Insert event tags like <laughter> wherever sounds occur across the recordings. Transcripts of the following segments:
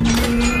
Mm-hmm.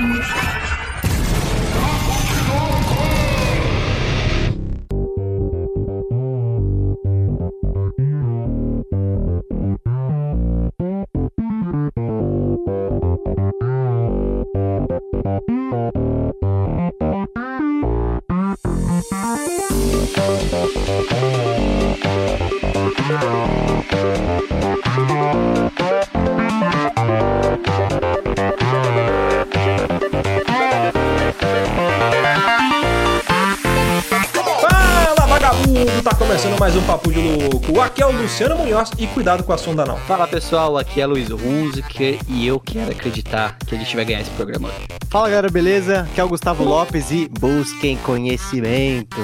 Luciano Munhoz e cuidado com a sonda não. Fala pessoal, aqui é Luiz Hunziker e eu quero acreditar que a gente vai ganhar esse programa hoje. Fala galera, beleza? Aqui é o Gustavo Lopes e busquem conhecimento.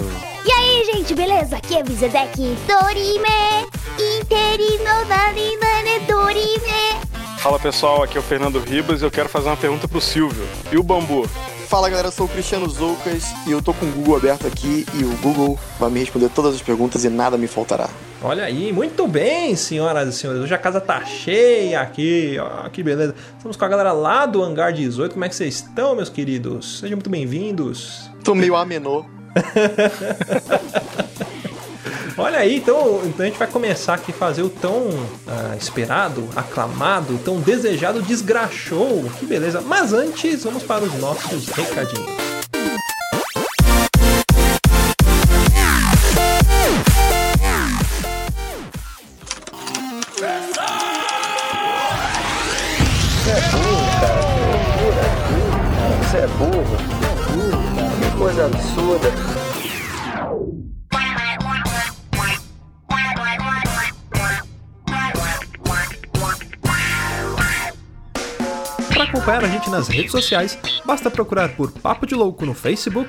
E aí, gente, beleza? Aqui é o Vizedek Dorime Interino Narimane Dorime Fala pessoal, aqui é o Fernando Ribas e eu quero fazer uma pergunta pro Silvio. E o bambu? Fala galera, eu sou o Cristiano Zoucas e eu tô com o Google aberto aqui e o Google vai me responder todas as perguntas e nada me faltará. Olha aí, muito bem, senhoras e senhores. Hoje a casa tá cheia aqui, ó, que beleza. Estamos com a galera lá do Hangar 18. Como é que vocês estão, meus queridos? Sejam muito bem-vindos. Tô meio amenô. <laughs> Olha aí, então, então a gente vai começar aqui a fazer o tão ah, esperado, aclamado, tão desejado desgraxou. Que beleza. Mas antes, vamos para os nossos recadinhos. Para acompanhar a gente nas redes sociais, basta procurar por Papo de Louco no Facebook,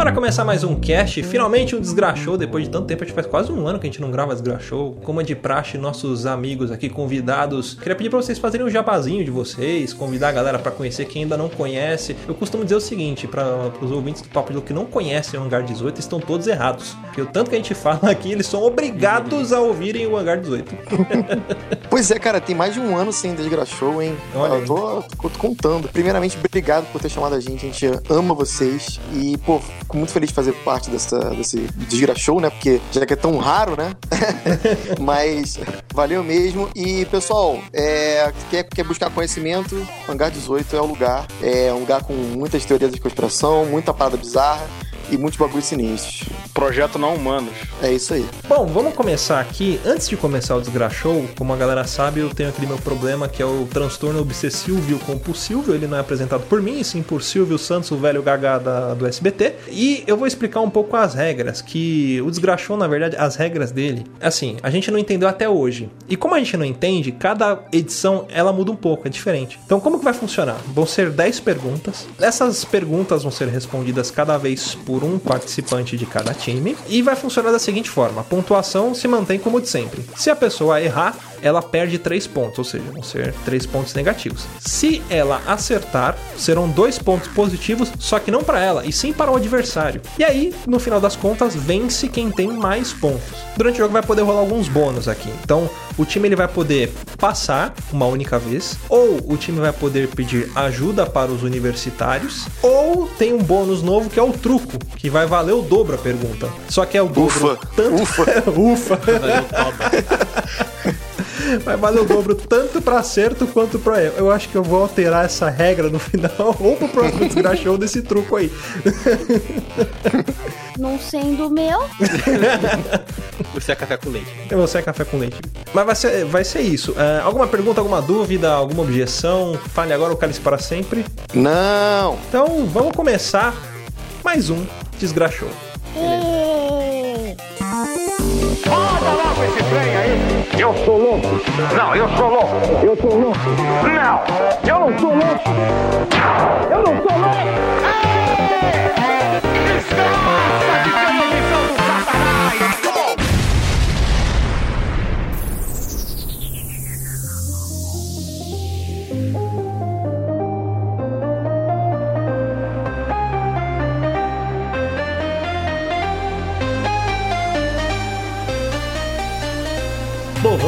Para começar mais um cast, finalmente um desgraxou. Depois de tanto tempo, a gente faz quase um ano que a gente não grava desgraxou. Como é de praxe, nossos amigos aqui convidados. Queria pedir para vocês fazerem um jabazinho de vocês, convidar a galera para conhecer quem ainda não conhece. Eu costumo dizer o seguinte, para os ouvintes do Papo de Louco que não conhecem o Hangar 18, estão todos errados. Porque o tanto que a gente fala aqui, eles são obrigados a ouvirem o Hangar 18. <laughs> <laughs> Pois é, cara, tem mais de um ano sem Desgraçou, hein? Olha eu tô, tô contando. Primeiramente, obrigado por ter chamado a gente. A gente ama vocês. E, pô, fico muito feliz de fazer parte dessa, desse Desgraçou, né? Porque já que é tão raro, né? <laughs> Mas valeu mesmo. E, pessoal, é, quer, quer buscar conhecimento? Hangar 18 é o lugar. É um lugar com muitas teorias de conspiração, muita parada bizarra e muitos bagulhos sinistros. Projeto não humanos. É isso aí. Bom, vamos começar aqui. Antes de começar o Desgraxou, como a galera sabe, eu tenho aquele meu problema que é o transtorno obsessivo compulsivo. Ele não é apresentado por mim, e sim por Silvio Santos, o velho gaga da- do SBT. E eu vou explicar um pouco as regras, que o Desgraxou, na verdade, as regras dele, assim, a gente não entendeu até hoje. E como a gente não entende, cada edição ela muda um pouco, é diferente. Então, como que vai funcionar? Vão ser 10 perguntas. Essas perguntas vão ser respondidas cada vez por um participante de cada time. E vai funcionar da seguinte forma: a pontuação se mantém como de sempre. Se a pessoa errar, ela perde 3 pontos, ou seja, vão ser 3 pontos negativos. Se ela acertar, serão 2 pontos positivos, só que não para ela, e sim para o adversário. E aí, no final das contas, vence quem tem mais pontos. Durante o jogo vai poder rolar alguns bônus aqui. Então, o time ele vai poder passar uma única vez, ou o time vai poder pedir ajuda para os universitários, ou tem um bônus novo que é o truco, que vai valer o dobro a pergunta. Só que é o dobro Ufa, tanto ufa. <laughs> ufa. Vai <laughs> valer o dobro tanto pra acerto quanto pra erro. Eu acho que eu vou alterar essa regra no final <laughs> ou pro próximo desgraxou desse truco aí. Não sendo o meu, Você é café com leite. Eu vou ser café com leite. Mas vai ser, vai ser isso. É, alguma pergunta, alguma dúvida, alguma objeção? Fale agora o cálice para sempre. Não! Então vamos começar mais um Desgraxou. Roda logo esse trem aí! Eu sou louco! Não, eu sou louco! Eu sou louco! Não! Eu não sou louco! Eu não sou louco! Ei! Desgraça de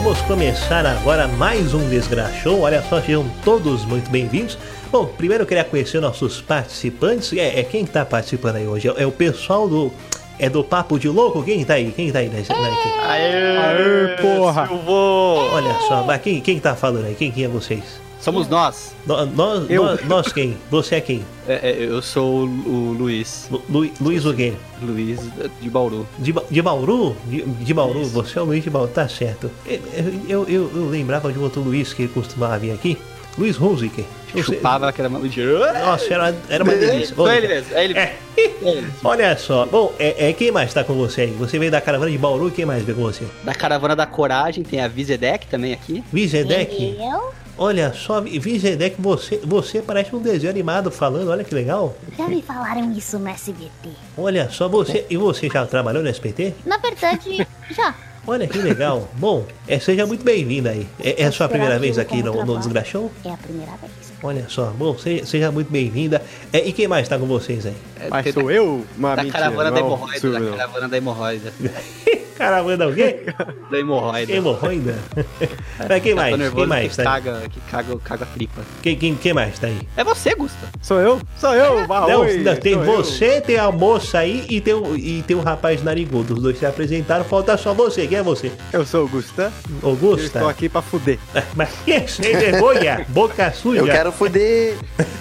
vamos começar agora mais um Desgraxou. Olha só, sejam todos muito bem-vindos. Bom, primeiro eu queria conhecer nossos participantes. É, é quem tá participando aí hoje? É, é o pessoal do. É do Papo de Louco? Quem tá aí? Quem tá aí na equipe? Aê, Aê, porra. Silvô! Olha só, mas quem, quem tá falando aí? Quem, quem é vocês? Somos nós. No- nós, Eu. nós, nós quem? Você é quem? É, é, eu sou o, o Luiz. Lu, Lu- Luiz o quê? Luiz de Bauru. De, de Bauru? De, de Bauru? Você é o Luiz de Bauru, tá certo. Eu, eu, eu, eu lembrava de um outro Luiz que costumava vir aqui. Luiz Hunziker. Chupava aquela mão de. Nossa, era, era uma delícia. Foi ele mesmo. É ele. É. É. Olha só, bom, é, é, quem mais tá com você aí? Você veio da caravana de Bauru e quem mais veio com você? Da caravana da coragem tem a Vizedec também aqui. Vizedek? eu? Olha só, Vizedek, você, você parece um desenho animado falando, olha que legal. Já me falaram isso no SBT. Olha só, você. E você já trabalhou no SPT? Na verdade, já. Olha que legal. Bom, é, seja muito bem-vinda aí. É, é a sua primeira vez aqui no, no Desgraxão? É a primeira vez. Olha só, bom, seja, muito bem-vinda. É, e quem mais tá com vocês aí? É, Mas tem- sou eu? Uma Da mentira, caravana da não é o hemorroida. Da não. caravana da hemorroida. <laughs> Caravana o quê? <laughs> Da hemorroida. Hemorroida? <laughs> Mas quem Tá mais? nervoso Quem mais que tá aí? caga, que caga, caga a tripa. Quem, quem, quem mais tá aí? É você, Gusta. Sou eu? Sou eu, Não, Barroi, não, tem sou eu. você, tem a moça aí e tem, o, e tem o rapaz narigudo. Os dois se apresentaram, falta só você. Quem é você? Eu sou o Gustan. Eu Augusta? estou aqui pra fuder. Mas que sem vergonha? Boca suja. Eu quero foder!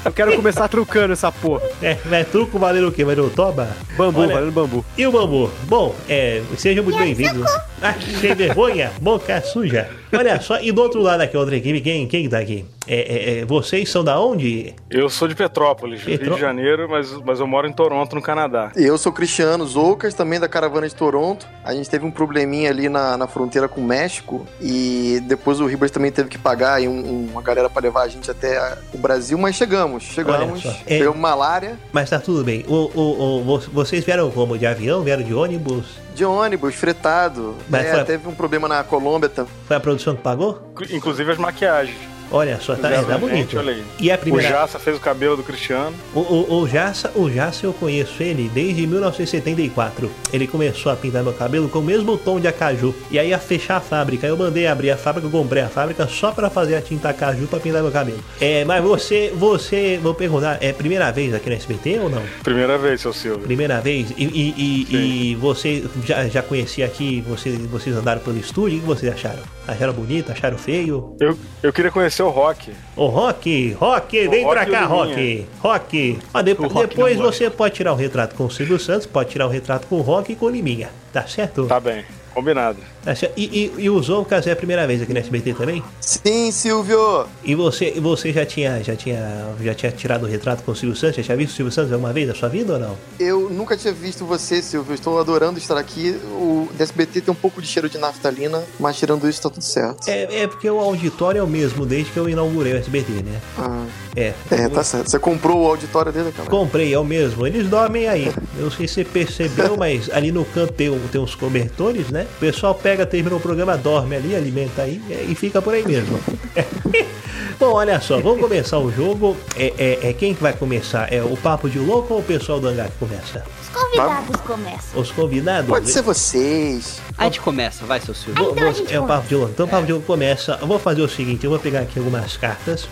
Eu quero começar trucando essa porra. É, mas truco valendo o quê? Valendo toba? Bambu, Olha, valendo bambu. E o bambu? Bom, é, sejam muito bem-vindos. Ah, sem vergonha, boca suja. Olha só, e do outro lado aqui, outra equipe, quem, quem tá aqui? É, é, é, vocês são da onde? Eu sou de Petrópolis, Rio Petró- de Janeiro, mas, mas eu moro em Toronto, no Canadá. Eu sou Cristiano Zoucas, também da caravana de Toronto. A gente teve um probleminha ali na, na fronteira com o México e depois o Ribas também teve que pagar aí um- uma galera pra levar a gente até a- o Brasil, mas chegamos, chegamos. É- malária Mas tá tudo bem. O, o, o- vo- vocês vieram como? De avião? Vieram de ônibus? de ônibus, fretado. Mas É, foi- Teve um problema na Colômbia também. Foi a produção que pagou? Inclu- Inclusive as maquiagens. Olha só, tá, é, tá a bonito. olha aí. E a O primeira. Jaça fez o cabelo do Cristiano. O, o, o Jassa, o Jassa eu conheço ele desde 1974. Ele começou a pintar meu cabelo com o mesmo tom de acaju. E aí ia fechar a fábrica. Eu mandei abrir a fábrica, eu comprei a fábrica só pra fazer a tinta acaju pra pintar meu cabelo. É, mas você, você, vou perguntar, é primeira vez aqui no SBT ou não? Primeira vez, seu Silvio. Primeira vez? E, e, e- e você já, já conhecia aqui, você, vocês andaram pelo estúdio, o que vocês acharam? Acharam bonito? Acharam feio? Eu, eu queria conhecer o Rock. Ô, Rock, Rock, vem Rock pra cá, o Rock. Rock. Ó, de- O Rock depois não morre. você pode tirar o retrato com o Silvio Santos, pode tirar o retrato com o Rock e com o Liminha. Tá certo? Tá bem, combinado. Tá. E, e, e o Zoucas é a primeira vez aqui no SBT também? Sim, Silvio! E você, você já tinha, já tinha, já tinha tirado o retrato com o Silvio Santos? Já tinha visto o Silvio Santos alguma vez na sua vida ou não? Eu nunca tinha visto você, Silvio. Estou adorando estar aqui. O DSBT tem um pouco de cheiro de naftalina, mas tirando isso, tá tudo certo. É, é porque o auditório é o mesmo desde que eu inaugurei o SBT, né? Ah, É. é, tá certo. Você comprou o auditório dele, cara? Comprei, é o mesmo. Eles dormem aí. <laughs> Eu não sei se você percebeu, mas ali no canto tem, tem uns cobertores, né? O pessoal pega, termina o programa, dorme ali, alimenta aí é, e fica por aí mesmo. <laughs> Bom, olha só, vamos começar o jogo. É, é, é quem que vai começar? É o Papo de Louco ou o pessoal do hangar que começa? Os convidados começam. Os convidados? Pode ser vocês. A gente começa, vai, seu Silvio. Vou- então a vou- gente é o começa. Papo de Louco. Então o Papo de Louco começa. Eu vou fazer o seguinte, eu vou pegar aqui algumas cartas.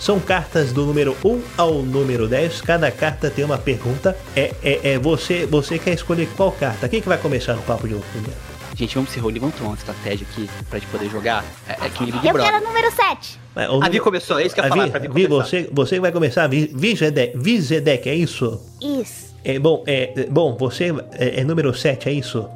São cartas do número 1 ao número 10. Cada carta tem uma pergunta. É, é, é você, você quer escolher qual carta. Quem que vai começar no Papo de Louco primeiro? Gente, vamos se reunir, vamos ter uma estratégia aqui pra gente poder jogar. É, é que nem Big Eu Brother. quero o número 7. É, o A Vi começou, é isso que eu ia falar, Vi, pra Vi Vi, você, você vai começar. Vi, Vizedek, Vizedek, é isso? Isso. É, bom, é, é, bom, você é, é número 7, é isso?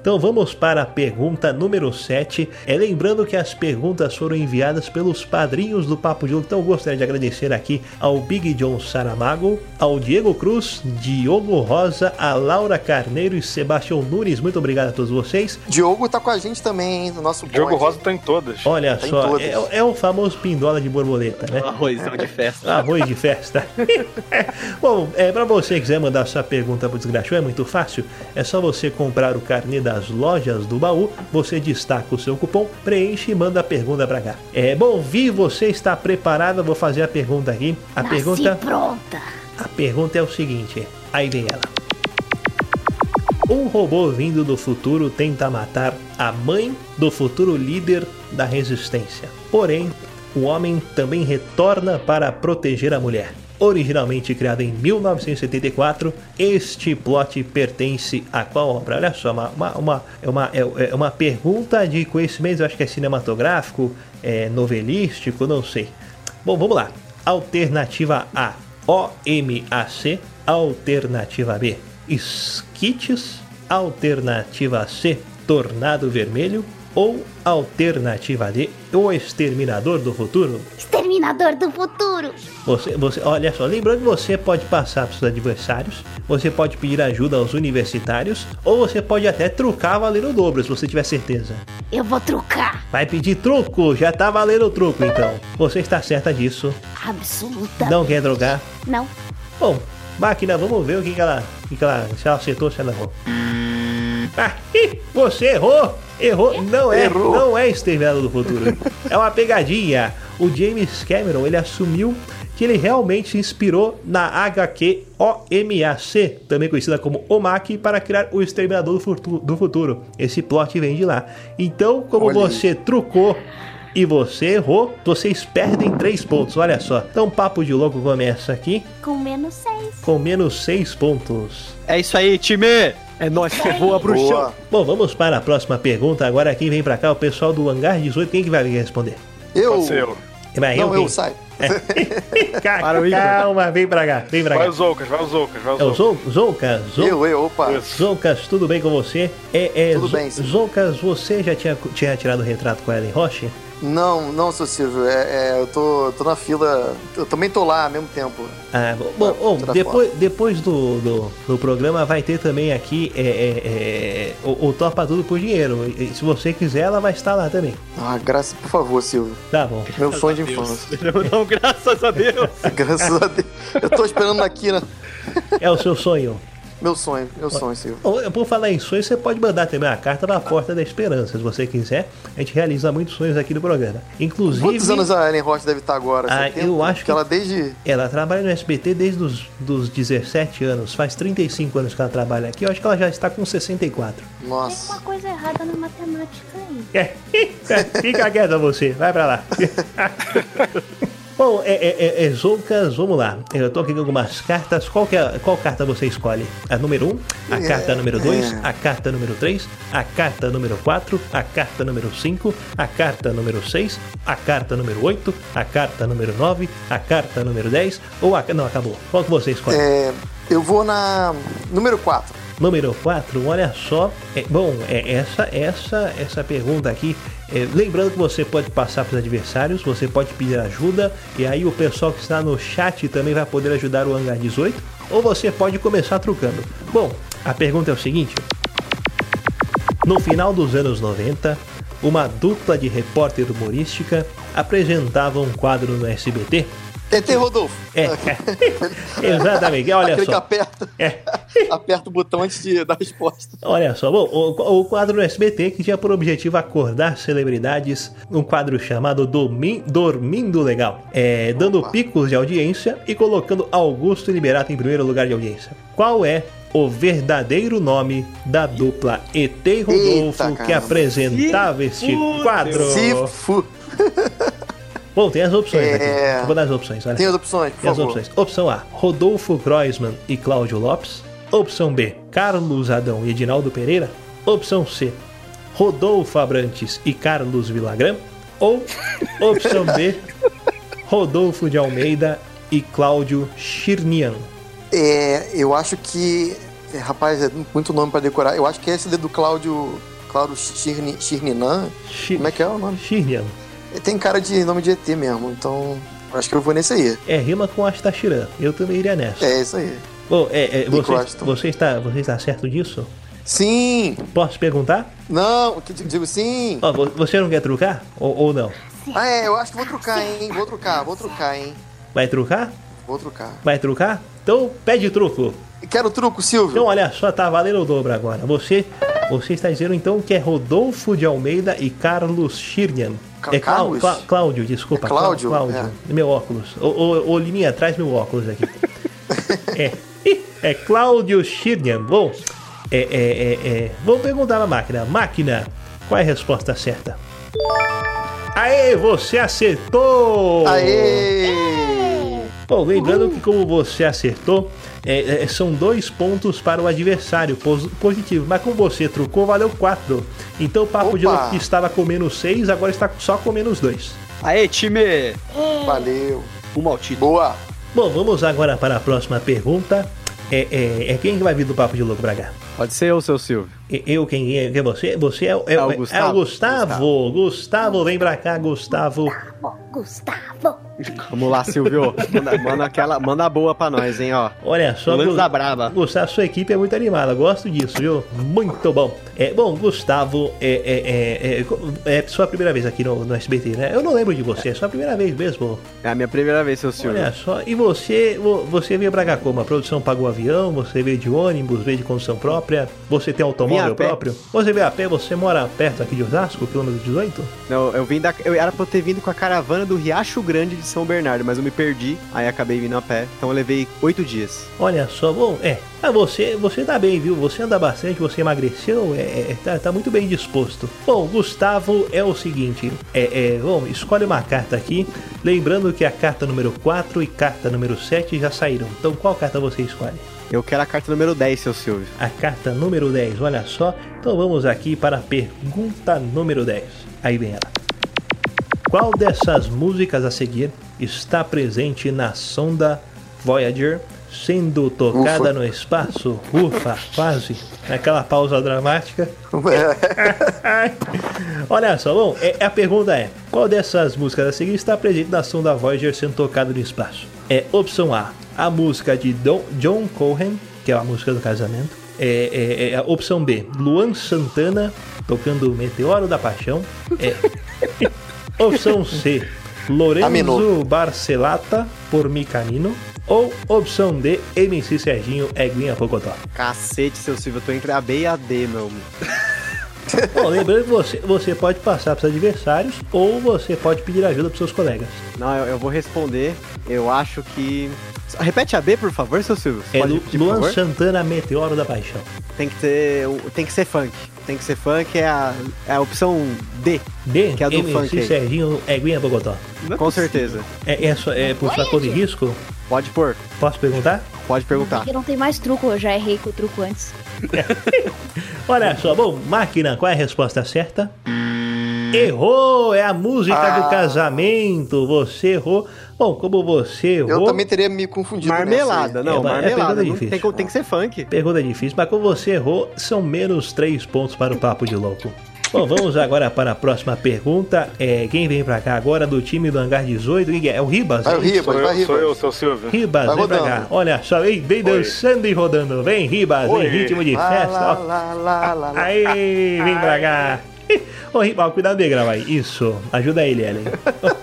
Então vamos para a pergunta número 7. É, lembrando que as perguntas foram enviadas pelos padrinhos do Papo de Louco. Então eu gostaria de agradecer aqui ao Big John Saramago, ao Diego Cruz, Diogo Rosa, a Laura Carneiro e Sebastião Nunes. Muito obrigado a todos vocês. Diogo tá com a gente também, hein, no nosso Diogo bonde. Rosa tá em todas. Olha Tá só, todas. é, é o famoso pindola de borboleta, né? Arrozão de festa. <laughs> Arroz de festa. <laughs> Bom, é, para você que quiser mandar sua pergunta pro Desgraxou, é muito fácil. É só você comprar o carnê das lojas do baú, você destaca o seu cupom, preenche e manda a pergunta pra cá. É, bom, Vi, você está preparada? Vou fazer a pergunta aqui. A Nasci pergunta, pronta. a pergunta é o seguinte, aí vem ela. Um robô vindo do futuro tenta matar a mãe do futuro líder da resistência. Porém, o homem também retorna para proteger a mulher. Originalmente criado em 1974, este plot pertence a qual obra? Olha só, uma, uma, uma- é, uma, é, é uma pergunta de conhecimento, eu acho que é cinematográfico, é novelístico, não sei. Bom, vamos lá. Alternativa A, OMAC. Alternativa B, Skits. Alternativa C, Tornado Vermelho. Ou alternativa D, O Exterminador do Futuro. Exterminador do futuro. Você, você, olha só, lembrando que você pode passar para os adversários, você pode pedir ajuda aos universitários, ou você pode até trucar valendo o dobro, se você tiver certeza. Eu vou trucar. Vai pedir truco, já tá valendo o truco então. Você está certa disso, Absoluta. não quer drogar. Não. Bom, máquina, vamos ver o que, que ela. que, que ela. Se ela acertou ou se ela errou. Ah, você errou! Errou! Não é, Errou. não é Exterminador do Futuro. É uma pegadinha. O James Cameron, ele assumiu que ele realmente se inspirou na HQ OMAC, também conhecida como OMAC, para criar o Exterminador do Futu- do Futuro. Esse plot vem de lá. Então, como Olha aí. você trucou e você errou, vocês perdem 3 pontos. Olha só. Então, Papo de Louco começa aqui Com menos 6. com menos 6 pontos. É isso aí, time! É nóis que voa, bruxão. Boa. Bom, vamos para a próxima pergunta. Agora quem vem pra cá, o pessoal do Hangar 18. Quem que vai responder? Eu. Eu. Vai, Não, eu quem? saio. <laughs> O. Calma, vem pra cá, vem pra Vai cá. os Zoucas, vai os Zoucas, vai os É o Zoucas. Zou- Eu, eu, opa. Zoucas, tudo bem com você? É, é, Tudo Zo- bem, sim. Zoucas, você já tinha, tinha tirado o retrato com a Ellen Roche? Não, não, seu Silvio. É, é, eu tô, tô na fila. Eu também tô lá ao mesmo tempo. Ah, bom, bom, depois, depois do, do, do programa vai ter também aqui é, é, é, o, o Topa Tudo por Dinheiro. E, e se você quiser, ela vai estar lá também. Ah, graças, por favor, Silvio. Tá bom. Meu sonho de infância. Não, <laughs> graças a Deus! <laughs> Graças a Deus. Eu tô esperando aqui, né? É o seu sonho. Meu sonho, meu sonho, Silvio. Por falar em sonhos, você pode mandar também uma carta na Porta da Esperança, se você quiser. A gente realiza muitos sonhos aqui no programa. Inclusive, Quantos anos a Ellen Roche deve estar agora? Ah, 70? eu acho Porque que- ela desde. ela trabalha no SBT desde os dos 17 anos. Faz 35 anos que ela trabalha aqui. Eu acho que ela já está com 64. Tem Nossa. uma coisa errada na matemática aí. <laughs> É, fica quieta você, vai pra lá. <laughs> Bom, é, é, é, é, Zoucas, vamos lá. Eu tô aqui com algumas cartas. Qual, que é, qual carta você escolhe? A número 1, a É, carta número 2, é. a carta número 3, a carta número 4, a carta número 5, a carta número 6, a carta número 8, a carta número 9, a carta número 10 ou a. Não, acabou. Qual que você escolhe? É, eu vou na. Número 4. Número 4, olha só. É, bom, é, essa, essa, essa pergunta aqui. é, lembrando que você pode passar para os adversários, você pode pedir ajuda, e aí o pessoal que está no chat também vai poder ajudar o Hangar 18, ou você pode começar trucando. Bom, a pergunta é o seguinte: No final dos anos 90, uma dupla de repórter humorística apresentava um quadro no SBT. ET Rodolfo. É, <laughs> exatamente, olha Aquele que só. aperta. É, <laughs> aperta o botão antes de dar a resposta. Olha só, bom, o, o quadro do SBT que tinha por objetivo acordar celebridades, um quadro chamado Dormi- Dormindo Legal, é, dando Opa. picos de audiência e colocando Augusto Liberato em primeiro lugar de audiência. Qual é o verdadeiro nome da dupla ET e Rodolfo Eita, que apresentava este quadro? Se fu... <laughs> Bom, tem as opções É. aqui. Vou dar as opções, olha. Tem as opções, por Tem as favor. opções. Opção A, Rodolfo Kreuzmann e Cláudio Lopes. Opção B, Carlos Adão e Edinaldo Pereira. Opção C, Rodolfo Abrantes e Carlos Villagrán. Ou opção D, Rodolfo de Almeida e Cláudio Chirnian. É, eu acho que. é, Rapaz, é muito nome pra decorar. Eu acho que é esse do Cláudio. Cláudio Chirni, Chirninan. Chi- Como é que é o nome? Chirnian. Tem cara de nome de ET mesmo, então. eu Acho que eu vou nesse aí. É, rima com Astachiran. Eu também iria nessa. É isso aí. Bom, é, é, você, você, está, você está certo disso? Sim! Posso perguntar? Não, que digo sim! Vo- você não quer trucar? Ou, ou não? Ah, é, eu acho que vou trucar, hein? Vou trucar, vou trucar, hein? Vai trucar? Vou trucar. Vai trucar? Então pede truco. Quero truco, Silvio. Então olha só, tá valendo o dobro agora. Você, você está dizendo então que é Rodolfo de Almeida e Carlos Schirnian. É Clá- Cláudio, desculpa. É Cláudio? Clá- Cláudio. Meu óculos. Ô, ô, ô, Liminha, traz meu óculos aqui. é. É Cláudio Schirnian. Bom, é, é, é, é. Vou perguntar na máquina. Máquina, qual é a resposta certa? Aê, você acertou! Aê! Bom, lembrando que como você acertou, é, é, são dois pontos para o adversário, pos- positivo. Mas como você trucou, valeu quatro. Então o Papo de Opa! Louco que estava com menos seis, agora está só com menos dois. Aê, time! Valeu. Rumo ao título. Boa. Bom, vamos agora para a próxima pergunta. É, é, é quem que vai vir do Papo de Louco pra cá? Pode ser o seu Silvio. E- Eu, quem é? Quem é você? Você é, o- é, É o é- Gustavo. é o Gustavo. Gustavo, vem pra cá, Gustavo. Gustavo. Vamos lá, Silvio. Manda, manda aquela, manda a boa pra nós, hein, ó. Olha só, Gu- da brava. Gustavo, sua equipe é muito animada, gosto disso, viu? Muito bom. É, bom, Gustavo, é, é, é, é, é sua primeira vez aqui no, no SBT, né? Eu não lembro de você, é sua primeira vez mesmo. É a minha primeira vez, seu Silvio. Olha só, e você, vo- você veio pra cá como? A produção pagou avião, você veio de ônibus, veio de condução própria, você tem automóvel próprio? Você veio a pé, você mora perto aqui de Osasco, quilômetro 18? Não, eu vim da. Eu era pra eu ter vindo com a caravana do Riacho Grande de São Bernardo, mas eu me perdi, aí acabei vindo a pé. Então eu levei oito dias. Olha só, bom, é. Ah, você, você tá bem, viu? Você anda bastante, você emagreceu, é, é, tá, tá muito bem disposto. Bom, Gustavo é o seguinte, é, é, bom, escolhe uma carta aqui, lembrando que a carta número 4 e carta número 7 já saíram. Então qual carta você escolhe? Eu quero a carta número 10, seu Silvio. A carta número 10, olha só. Então vamos aqui para a pergunta número 10. Aí vem ela. Qual dessas músicas a seguir está presente na sonda Voyager, sendo tocada Ufa. no espaço? Ufa, quase. Naquela pausa dramática. <laughs> Olha só, bom, é- a pergunta é: qual dessas músicas a seguir está presente na sonda Voyager sendo tocada no espaço? É opção A, a música de Don- John Cohen, que é a música do casamento. É, é- é a opção B, Luan Santana tocando o Meteoro da Paixão. É, <laughs> opção C, Lorenzo Aminou. Barcelata por Mi Camino. Ou opção D, MC Serginho Eguinha Pocotó. Cacete, seu Silvio. Eu tô entre a B e a D, meu. <laughs> <laughs> Bom, lembrando que você, você pode passar para os adversários ou você pode pedir ajuda para seus colegas. Não, eu, eu vou responder. Eu acho que. Repete a B, por favor, seu Silvio. É Pode Lu- repetir, por Luan favor? Santana Meteoro da Paixão. Tem que ter. Tem que ser funk. Tem que ser funk, é a, é a opção D. D, Que é a do MC funk. Serginho Eguinha Bogotó. Com certeza. É, é, só- é por fator de risco? Pode pôr. Posso perguntar? Pode perguntar. Porque não tem mais truco, eu já errei com o truco antes. <laughs> Olha só, bom, máquina, qual é a resposta certa? Errou! É a música do Ah. casamento. Você errou. Bom, como você errou. Eu também teria me confundido. Marmelada, nessa não, É, é marmelada. pergunta não difícil. tem, tem que ser funk. Pergunta difícil, mas como você errou, são menos três pontos para o Papo de Louco. Bom, vamos agora para a próxima pergunta. É, quem vem pra cá agora do time do Hangar 18? Quem é? É o Ribas? É o? Ribas, Sou vai eu, Ribas. sou eu, seu Silvio. Ribas, Vai vem pra rodando. cá. Olha só, vem, vem dançando e rodando. Vem, Ribas, Oi. em ritmo de festa. lá, lá, lá. Aí, vem pra cá. <laughs> Ô, Ribas, cuidado de gravar aí. Isso, ajuda ele, Ellen.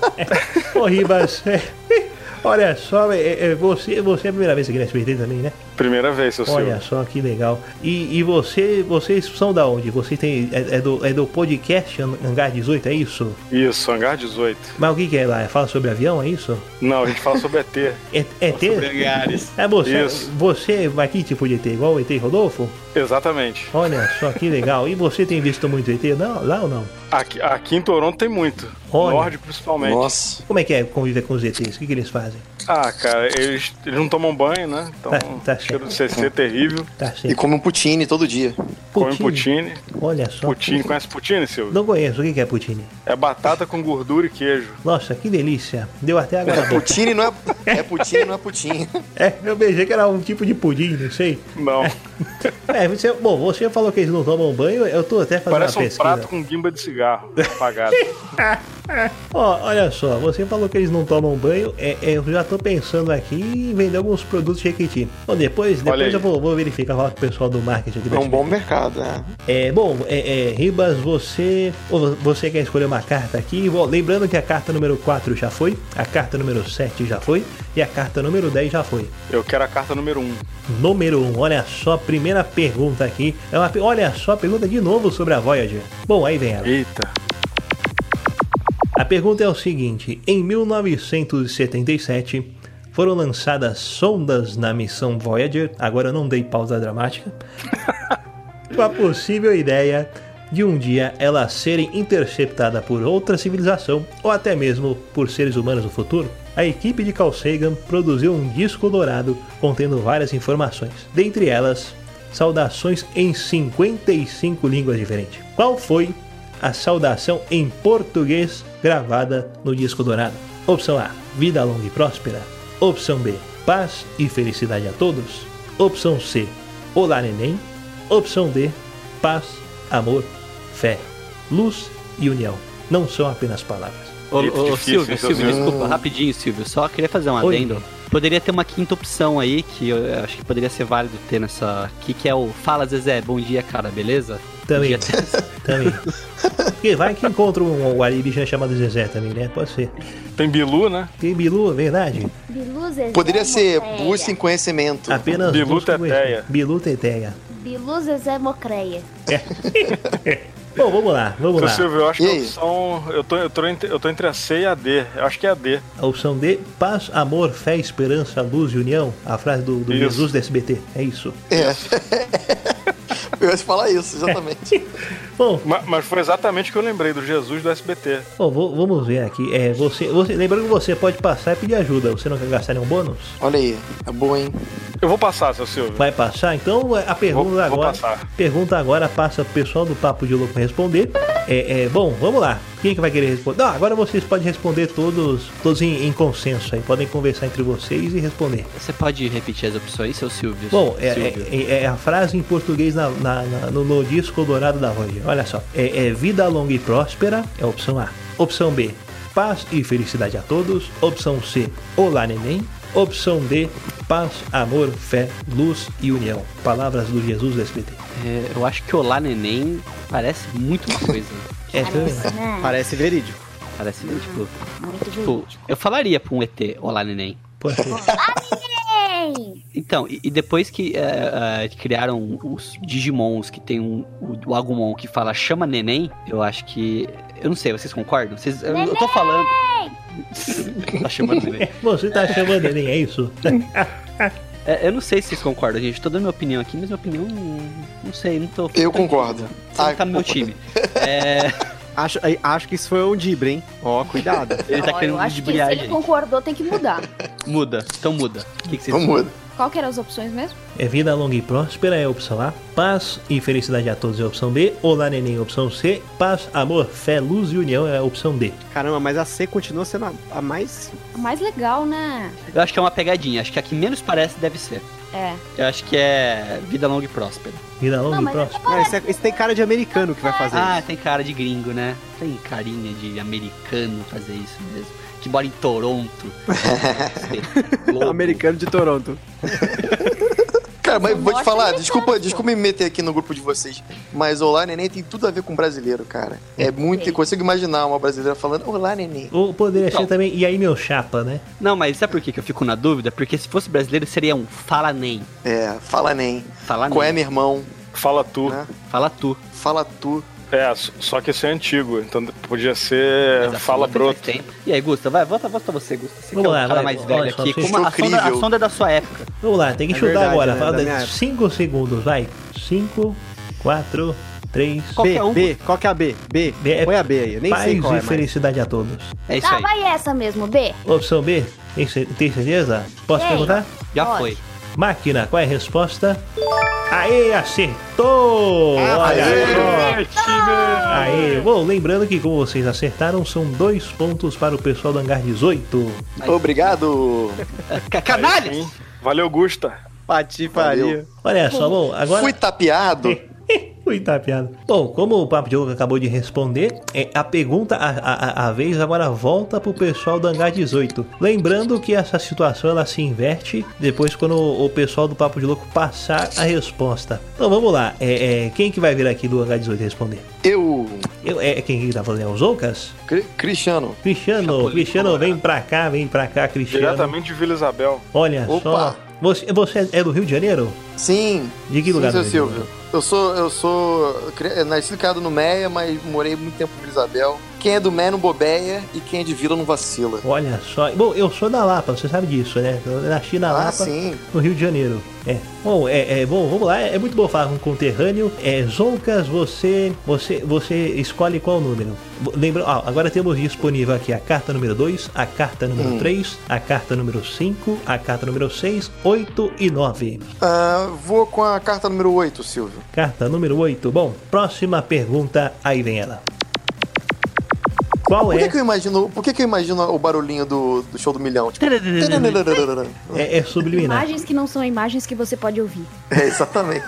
<laughs> Ô, Ribas, é, <laughs> olha só, é, é, você, você é a primeira vez aqui na SBT também, né? Primeira vez, seu Olha Silvio. só que legal. E, e você, vocês são da onde? Você tem. É, é do, é do podcast Hangar 18, é isso? Isso, Hangar 18. Mas o que, que é lá? Fala sobre avião, é isso? Não, a gente fala sobre ET. <laughs> É, é ET? Hangares. É você, Isso. você vai que tipo de ET? Igual o ET Rodolfo? Exatamente. Olha só que legal. E você tem visto muito ET não, lá ou não? Aqui, aqui em Toronto tem muito. Olha. Nórdico, principalmente. Nossa. Como é que é conviver com os ETs? O que, que eles fazem? Ah, cara, eles, eles não tomam banho, né? Então, Tá- tá cheiro de certo. CC terrível. Tá E certo. come um poutine todo dia. Come poutine. Olha só. Poutine, conhece poutine, Silvio? Não conheço. O que, é poutine? É batata com gordura e queijo. Nossa, que delícia. Deu até agora. a boca. Poutine não é. É poutine, não é poutine. <laughs> É, eu beijei que era um tipo de pudim, não sei. Não. É, você, bom, você falou que eles não tomam banho, eu tô até fazendo Parece uma um pesquisa. prato com guimba de cigarro apagado. <laughs> Ó, olha só, você falou que eles não tomam banho, é, é, eu já tô pensando aqui em vender alguns produtos Jequiti. Bom, depois, depois eu vou, vou verificar falar com o pessoal do marketing aqui É um bom mercado, né? É, bom, é, é, Ribas, você você quer escolher uma carta aqui? Bom, lembrando que a carta número 4 já foi, a carta número 7 já foi e a carta número 10 já foi. Eu quero a carta número 1. Número 1, olha só, primeira pergunta aqui. É uma, olha só, pergunta de novo sobre a Voyager. Bom, aí vem ela. Eita. A pergunta é o seguinte: em 1977 foram lançadas sondas na missão Voyager, agora eu não dei pausa dramática, <laughs> com a possível ideia de um dia elas serem interceptadas por outra civilização ou até mesmo por seres humanos no futuro. A equipe de Carl Sagan produziu um disco dourado contendo várias informações, dentre elas saudações em 55 línguas diferentes. Qual foi a saudação em português gravada no disco dourado? Opção A: Vida longa e próspera. Opção B: Paz e felicidade a todos. Opção C: Olá neném. Opção D: Paz, amor, fé, luz e união. Não são apenas palavras. Ô, ô, difícil, Silvio, seu Silvio, Silvio? desculpa, rapidinho, Silvio. Só queria fazer um Oi. adendo. Poderia ter uma quinta opção aí, que eu acho que poderia ser válido ter nessa aqui, que é o Fala Zezé, bom dia, cara, beleza? Também. <laughs> Também. Porque vai que encontra um, um alienígena chamado Zezé também, né? Pode ser. Tem Bilu, né? Tem Bilu, verdade? Bilu Zezé Poderia ser Mocreia. busca em conhecimento. Apenas Bilu Teteia. Bilu Teteia. Bilu Zezé Mocreia. <laughs> Bom, vamos lá, vamos Seu lá. Silvio, eu acho E que a opção. Eu tô, eu, tô entre, eu tô entre a C e a D. Eu acho que é a D. A opção D, paz, amor, fé, esperança, luz e união. A frase do, do. Jesus do SBT. É isso. É. <laughs> <laughs> Eu ia falar isso, exatamente. <laughs> Bom, Ma- Mas, foi exatamente o que eu lembrei do Jesus do SBT. bom, vo- vamos ver aqui. É, você, você, lembrando que você pode passar e pedir ajuda. Você não quer gastar nenhum bônus? Olha aí, é boa, hein? Eu vou passar, seu Silvio. Vai passar? Então a pergunta Vou- vou agora. passar. Pergunta agora passa pro pessoal do Papo de Louco responder. É, é, bom, vamos lá. Quem que vai querer responder? Não, agora vocês podem responder todos, todos em, em consenso aí. Podem conversar entre vocês e responder. Você pode repetir as opções, seu Silvio? Bom, é, Silvio. é- é- é a frase em português na- na- na- no, no disco dourado da Roger. Olha só. É, é vida longa e próspera, é a opção A. Opção B, paz e felicidade a todos. Opção C, olá neném. Opção D, paz, amor, fé, luz e união. Palavras do Jesus do SBT. É, eu acho que Olá Neném parece muito uma coisa. <laughs> É, Parece, né? Parece verídico. Parece, tipo, Muito tipo, verídico. eu falaria pra um ET Olá Neném. pode ser. Ei! Então, e, e depois que é, é, criaram os Digimons, que tem um, o, o Agumon que fala chama neném, eu acho que. Eu não sei, vocês concordam? Vocês, eu, eu tô falando. <laughs> tá chamando neném. Você tá chamando ele, é isso? <laughs> É, eu não sei se vocês concordam, gente. Tô dando minha opinião aqui, mas minha opinião. Não, sei, não tô. Eu concordo. Você não Ah, tá no meu time. É, <laughs> Acho, acho que isso foi um Dibre, hein? Ó, cuidado. <laughs> ele tá querendo acho que se ele concordou, tem que mudar. <laughs> Muda, então muda. O que, que vocês Não muda. Qual que eram as opções mesmo? É vida longa e próspera é a opção A. Paz e felicidade a todos é a opção B. Olá neném é a opção C. Paz, amor, fé, luz e união é a opção D. Caramba, mas a C continua sendo a, a mais. A mais legal, né? Eu acho que é uma pegadinha. Acho que a que menos parece deve ser. É. Eu acho que é Vida Longa e Próspera. Vida longa Não, e mas próspera. Não, isso, é- isso tem cara de americano que vai fazer Ah, isso. tem cara de gringo, né? Tem carinha de americano fazer isso mesmo. Que mora em Toronto. <laughs> Louco. Americano de Toronto. <laughs> Cara, mas vou te falar, desculpa, pô. desculpa me meter aqui no grupo de vocês, mas Olá Neném tem tudo a ver com brasileiro, cara. É muito. Tem. Consigo imaginar uma brasileira falando Olá Neném. Ou poderia Então. ser também, e aí meu chapa, né? Não, mas sabe por que eu fico na dúvida? Porque se fosse brasileiro seria um fala nem. É, fala nem. Fala Qual é, nem. meu irmão? Fala tu. Né? Fala tu. Fala tu. É, só que esse é antigo, então podia ser Mas a Fala Broto. tempo. E aí, Gusta, vai, volta, volta você, Gusta. Você que Vamos é o lá, cara vai, mais olha velho aqui. Como a, sonda, a sonda é da sua época. Vamos lá, tem que É chutar verdade, agora. né? Fala Da de minha época. 5 segundos, vai. 5, 4, 3. Qualquer B, um. B, qual que é a B? B. B é Põe a B aí, eu nem Paz sei qual e é mais. felicidade a todos. É isso Tá, aí. vai essa mesmo, B. Opção B, tem, ce- tem certeza? Posso Tem. perguntar? Já Pode. foi. Máquina, qual é a resposta? Aê, acertou! Olha só. Aê, bom, lembrando que como vocês acertaram, são dois pontos para o pessoal do Hangar 18. Obrigado. Ca- Canalha! Sim. Valeu, Gusta. Pati faria. Olha só, bom, agora... Fui tapeado. <laughs> Fui tapeado. Bom, como o Papo de Louco acabou de responder, é, a pergunta, a, a, a vez agora volta pro pessoal do Hangar 18. Lembrando que essa situação ela se inverte depois quando o, o pessoal do Papo de Louco passar a resposta. Então vamos lá, é, é, quem que vai vir aqui do Hangar 18 responder? Eu, Eu, é, quem que tá falando? É o Zoucas? Cri- Cristiano. Cristiano, Chapolin Cristiano, vem pra cá, vem pra cá, Cristiano. Diretamente de Vila Isabel. Olha Opa. só. Você, você é do Rio de Janeiro? Sim. De que Sim, lugar seu de Janeiro? Silvio. Eu sou, eu sou e criado no Meia, mas morei muito tempo em Isabel. Quem é do Meia não bobeia e quem é de Vila não vacila. Olha só. Bom, eu sou da Lapa, você sabe disso, né? Eu nasci na Ah, Lapa, sim. no Rio de Janeiro. É. Bom, é, é, bom, vamos lá. É muito bom falar com um conterrâneo. É, Zoncas, você, você, você escolhe qual número. Lembra, ah, agora temos disponível aqui a carta número 2, a carta número Hum. 3, a carta número 5, a carta número 6, 8 e 9. Ah, vou com a carta número 8, Silvio. Carta número 8. Bom, próxima pergunta, aí vem ela. Qual Por que, é? que eu imagino, por que, que eu imagino o barulhinho do, do show do milhão? Tipo, É, é subliminar. Imagens que não são imagens que você pode ouvir. é, exatamente.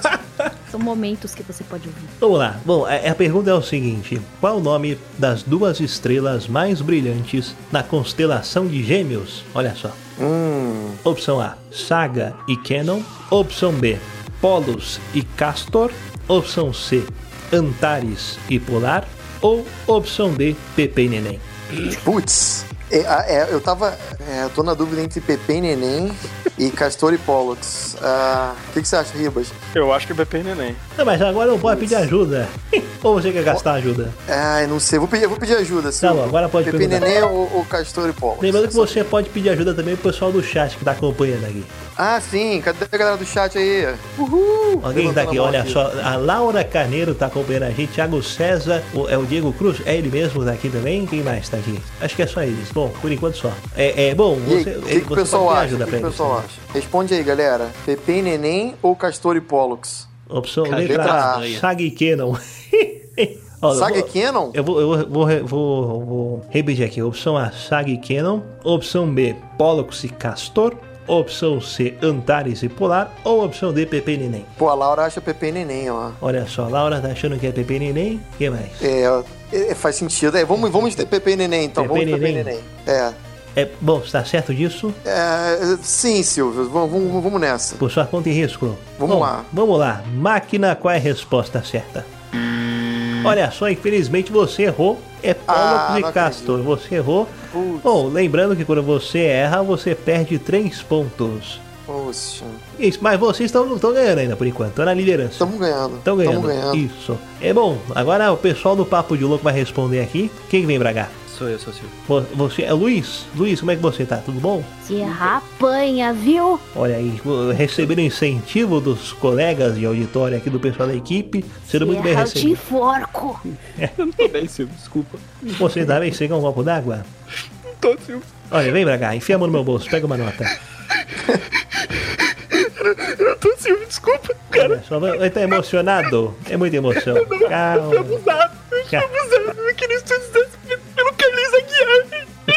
São momentos que você pode ouvir. Vamos lá. Bom, a, a pergunta é o seguinte: qual o nome das duas estrelas mais brilhantes na constelação de Gêmeos? Olha só. Hum, Opção A: Saga e Canon. Opção B: Polos e Castor. Opção C: Antares e Polar. Ou opção D: Pepe e Neném. putz. É, é, eu tava. É, eu tô na dúvida entre Pepe e Neném e Castor e Pollux. Ah, O que, que você acha, Ribas? Eu acho que é Pepe e Neném. Não, mas agora não pode pedir ajuda. <laughs> ou você quer gastar ajuda? Ah, eu não sei. Vou pedir, vou pedir ajuda, Silvio. bom, agora pode Pepe perguntar. Neném ou, ou Castor e Pollux? Lembrando que você pode pedir ajuda também pro pessoal do chat que tá acompanhando aqui. Ah, sim. Cadê a galera do chat aí? Alguém tá aqui, olha aqui. só, a Laura Carneiro tá acompanhando a gente, Thiago César, o- é o Diego Cruz, é ele mesmo tá aqui também? Quem mais tá aqui? Acho que é só eles. Bom, por enquanto só. É, é bom, aí, que, que o pessoal acha? Que, que o pessoal acha? Responde aí, galera. Pepe e Neném ou Castor e Pollux? Opção letra A, A. Sag e Canon. <laughs> Ó, eu Saga vou- Canon? Eu vou, eu vou, vou, vou, vou repetir aqui. Opção A, Sag e Canon. Opção B, Pollux e Castor. Opção C, Antares e Polar. Ou opção D, Pepe e Neném. Pô, a Laura acha Pepe e Neném, ó. Olha só, a Laura tá achando que é Pepe e Neném. O que mais? É, é, faz sentido. É, vamos, vamos de Pepe e Neném, então. Pepe vamos e Pepe e Neném. Neném. É. É, bom, está certo disso? É, sim, Silvio, vamos, vamos, vamos nessa. Por sua conta e risco. Vamos Bom, lá. Vamos lá. Máquina, qual é a resposta certa? Olha só, infelizmente você errou. É Ah, e não Castor. Você errou. Putz, Bom, lembrando que quando você erra, você perde 3 pontos. poxa, Isso, mas vocês estão ganhando ainda por enquanto. Estão na liderança. estamos ganhando. Estão ganhando. Ganhando. Isso. É bom. Agora o pessoal do Papo de Louco vai responder aqui. Quem vem pra cá? Sou eu, sou o Silvio. Vo- Você é Luiz? Luiz, como é que você tá? Tudo bom? Se apanha, viu? Olha aí, recebendo incentivo dos colegas de auditório aqui do pessoal da equipe, sendo muito bem eu recebido. enforco. <laughs> Eu não tô bem, Silvio, desculpa. Você também, você quer um copo d'água? Não <laughs> tô, Silvio. Olha, vem pra cá, enfia a mão no meu bolso, pega uma nota. <laughs> Eu tô, Silvio, desculpa. Olha só, ele tá emocionado? É muita emoção. Calma. Abusado. Eu fui abusado. Eu queria estudar.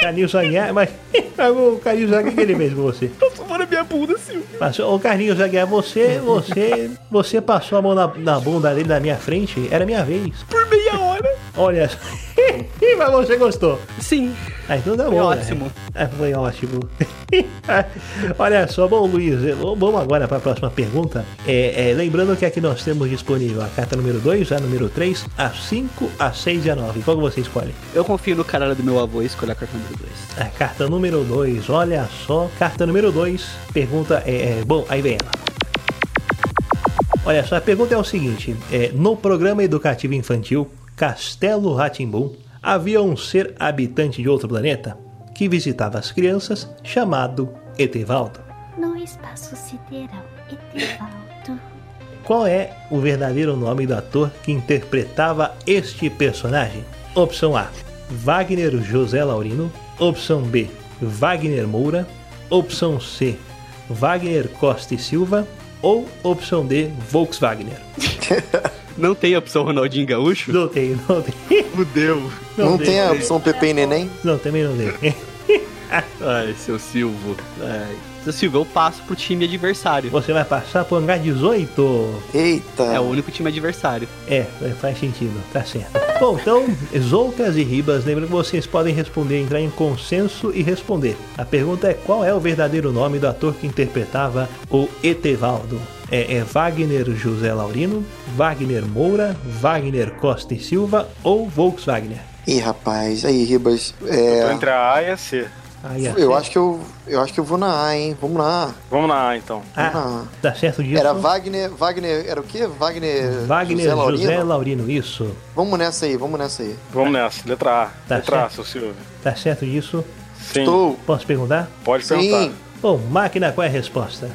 Carlinhos Aguiar, <laughs> mas o Carlinhos Aguiar, que ele fez com você? Passou a mão na minha bunda, Silvio. Passou, ô Carlinhos Aguiar, você, você, você passou a mão na, na bunda dele na minha frente, era minha vez. Por meia hora. Olha, <laughs> Mas você gostou. Sim. Ah, então tá Foi bom. ótimo. né? Ah, foi ótimo. <laughs> Olha só, bom, Luiz, vamos agora para a próxima pergunta. É, é, lembrando que aqui nós temos disponível a carta número 2, a número 3, a 5, a 6 e a 9. Qual você escolhe? Eu confio no caralho do meu avô e escolho a carta número 2. A carta número 2, olha só. Carta número 2, pergunta é, é, Bom, aí vem ela. Olha só, a pergunta é o seguinte: é, no programa educativo infantil Castelo Ratimbum havia um ser habitante de outro planeta que visitava as crianças chamado Etevaldo. No espaço sideral, Etevaldo. Qual é o verdadeiro nome do ator que interpretava este personagem? Opção A: Wagner José Laurino. Opção B: Wagner Moura. Opção C: Wagner Costa e Silva. Ou opção D: Volkswagen. <laughs> Não tem a opção Ronaldinho Gaúcho? Não tem, não tem. Fudeu. Não, tem a opção Pepe e Neném? Não, também não tem. <laughs> Ai, seu Silvo. Ai. Seu Silvo, eu passo pro time adversário. Você vai passar pro hangar 18. Eita. É o único time adversário. É, faz sentido, tá certo. Bom, então, Zoucas e Ribas, lembrando que vocês podem responder, entrar em consenso e responder. A pergunta é qual é o verdadeiro nome do ator que interpretava o Etevaldo? É, é Wagner José Laurino, Wagner Moura, Wagner Costa e Silva ou Volkswagen? Ih, rapaz, aí, Ribas. Tô É, entre a A e a C. Eu acho que eu, eu acho que eu vou na A, hein? Vamos na A. Vamos na A, então. Ah, tá certo disso? Era Wagner, Wagner, era o quê? Wagner, Wagner José Laurino? José Laurino, isso. Vamos nessa aí, vamos nessa aí. Vamos nessa. Letra A. Tá Letra A, certo. seu Silvio. Tá certo disso? Sim. Estou. Posso perguntar? Pode Sim. perguntar. Bom, máquina, qual é a resposta?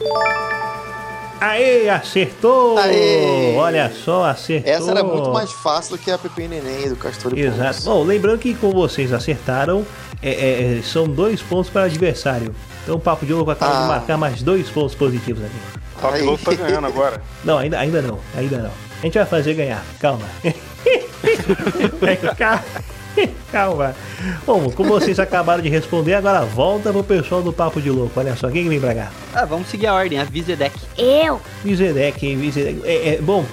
Aê, acertou! Aê! Olha só, acertou. Essa era muito mais fácil do que a Pepe Neném do Castor e Exato. Bom, lembrando que com vocês acertaram, é, é, é, são dois pontos para o adversário. Então o Papo de Ouro acaba de Ah. marcar mais dois pontos positivos aqui. O Papo Aí. Louco tá ganhando agora. <laughs> Não, ainda, ainda não, ainda não. A gente vai fazer ganhar, calma. <laughs> Calma. <laughs> Calma. Bom, como vocês acabaram de responder, agora volta pro pessoal do Papo de Louco. Olha só, quem que vem pra cá? Ah, vamos seguir a ordem, a Vizedec. Eu. Vizedec, Vizedec. É, é, bom,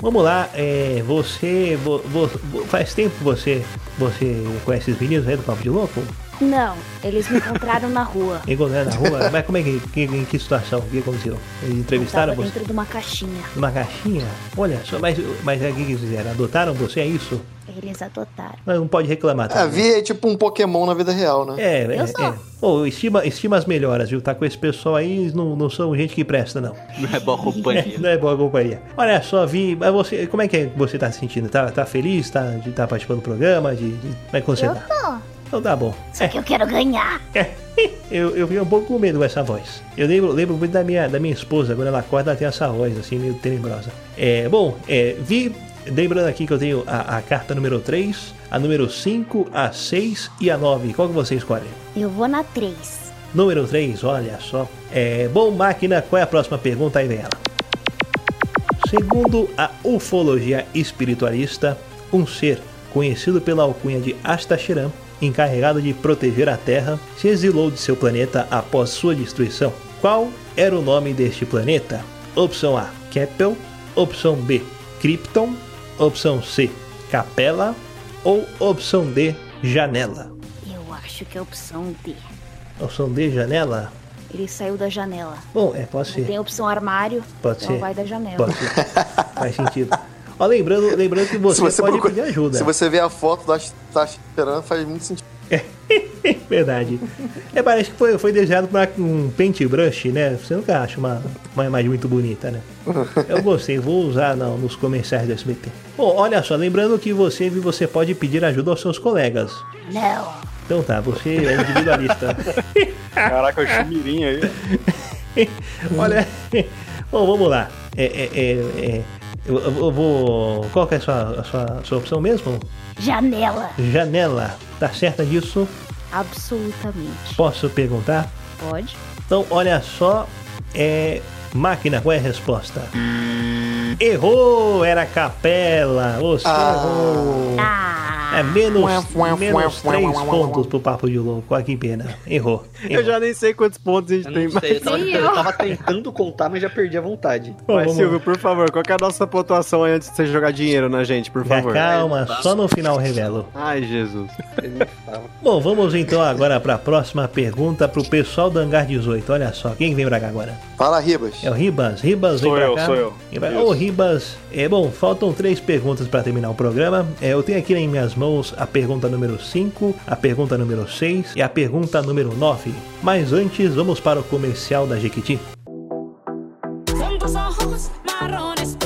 vamos lá. É, você, vo- vo- vo- faz tempo que você, você conhece esses meninos aí do Papo de Louco? Não, eles me encontraram na rua. <laughs> Encontraram na rua? Mas como é que, que- em que situação? O que aconteceu? Eles Eu entrevistaram tava você? dentro de uma caixinha. Numa caixinha? Olha só, mas, mas é o que que eles fizeram? Adotaram você, é isso? Eles adotaram. Mas não pode reclamar, tá? A Vi é tipo um Pokémon na vida real, né? É, é, Eu sou. é. Ô, estima, estima as melhoras, viu? Tá com esse pessoal aí, não, não são gente que presta, não. <laughs> Não é boa companhia. <laughs> Não é boa companhia. Olha só, Vi, mas você, como é que você tá se sentindo? Tá, tá feliz? Tá, de estar participando do programa? De, de- como é que você Eu tá? tô. Então tá bom. Só que eu quero ganhar. <laughs> É, eu, eu fiquei um pouco com medo com essa voz. Eu lembro, lembro muito da minha, da minha esposa, quando ela acorda, ela tem essa voz assim, meio tenebrosa. É, bom, é, vi, lembrando aqui que eu tenho a, a carta número 3, a número 5, a 6 e a 9. Qual que você escolhe? Eu vou na 3. Número 3, olha só. É, bom, máquina, qual é a próxima pergunta? Aí vem ela. Segundo a ufologia espiritualista, um ser conhecido pela alcunha de Astacheran, encarregado de proteger a Terra, se exilou de seu planeta após sua destruição. Qual era o nome deste planeta? Opção A, Keppel. Opção B, Krypton. Opção C, Capela. Ou opção D, Janela. Eu acho que é a opção D. Opção D, Janela? Ele saiu da janela. Bom, é, pode Não ser. tem a opção armário, Pode então ser. vai da janela. Pode ser. Faz sentido. Ó, lembrando, lembrando que <laughs> você, pode procura- pedir ajuda. Se você ver a foto da tá esperando, faz muito sentido. <laughs> Verdade. É, parece que foi, foi desenhado para um paintbrush, né? Você nunca acha uma, uma imagem muito bonita, né? <laughs> Eu gostei, vou usar não, nos comerciais do SBT. Bom, olha só, lembrando que você, você pode pedir ajuda aos seus colegas. Não. Então tá, você é individualista. <laughs> Caraca, o Chimirim aí. Olha, bom, vamos lá. É, é, é, é, eu, eu vou. Qual que é a sua, a sua, a sua opção mesmo? Janela. Janela. Tá certa disso? Absolutamente. Posso perguntar? Pode? Então, olha só. É. Máquina, qual é a resposta? Errou! Era capela! Você Ah. errou! É menos, menos ué, ué, 3 ué, ué, pontos pro papo de louco. Olha que pena. Errou. Eu Errou. já nem sei quantos pontos a gente Eu tem sei, eu tava, eu eu. tava tentando contar, mas já perdi a vontade. Bom, vamos- Silvio, por favor, qual que é a nossa pontuação aí antes de você jogar dinheiro na gente, por Já favor? calma, só no final revelo. Ai, Jesus. Ele não fala. Bom, vamos então agora para a próxima pergunta pro pessoal do Hangar 18. Olha só, quem vem pra cá agora? Fala, Ribas. É o Ribas. Ribas Sou vem pra eu, cá. sou eu. Ribas. Isso. Ô, Ribas. É bom, faltam três perguntas para terminar o programa. É, eu tenho aqui em minhas mãos a pergunta número 5, a pergunta número 6 e a pergunta número 9. Mas antes, vamos para o comercial da Jequiti. Ojos marrones,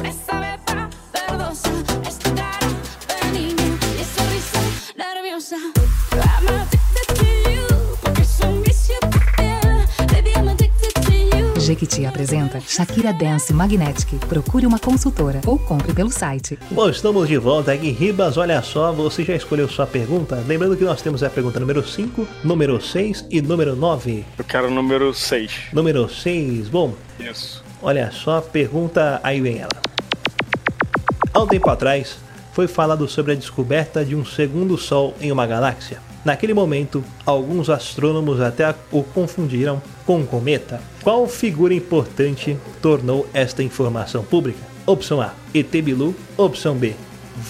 Jequiti apresenta Shakira Dance Magnetic. Procure uma consultora ou compre pelo site. Bom, estamos de volta aqui. Ribas, olha só, você já escolheu sua pergunta? Lembrando que nós temos a pergunta número 5, número 6 e número 9. Eu quero o número 6. Número 6, bom, Isso. Olha só, pergunta aí vem ela. Há um tempo atrás, foi falado sobre a descoberta de um segundo Sol em uma galáxia. Naquele momento, alguns astrônomos até o confundiram com um cometa. Qual figura importante tornou esta informação pública? Opção A: ET Bilu. Opção B: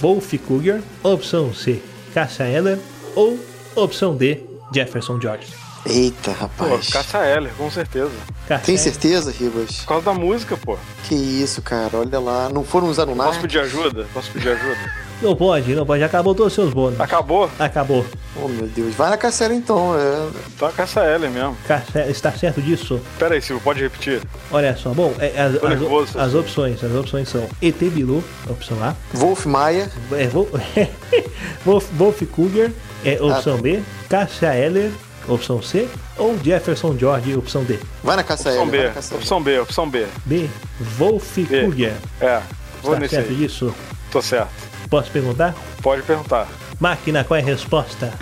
Wolf Cougar. Opção C: Cassia Eller. Ou opção D: Jefferson George. Eita, Pô, rapaz. Cássia Eller, com certeza. Cassia Tem certeza, Ribas? Por causa da música, pô. Que isso, cara. Olha lá. Não foram os Posso Anunnaki? pedir ajuda? Posso pedir ajuda? <laughs> Não pode, não pode. Acabou todos os seus bônus. Acabou? Acabou. Oh, meu Deus. Vai na Cassera então. É... Tá a Cássia Eller mesmo. Cassia- Está certo disso? Pera aí, Silvio, pode repetir? Olha só, bom, é, as, Tô as- nervoso. as opções, as opções são ET Bilu, opção A, Wolf Maia. é, <laughs> Wolf, Wolf Cougar, é, opção tá. B, Cassia Eller, opção C, ou Jefferson George, opção D. Vai na Cassera. Opção B, na Cassera. opção B, opção B. B, Wolf B. Cougar. É, vou Está nesse certo aí. disso? Tô certo. Posso perguntar? Pode perguntar. Máquina, qual é a resposta?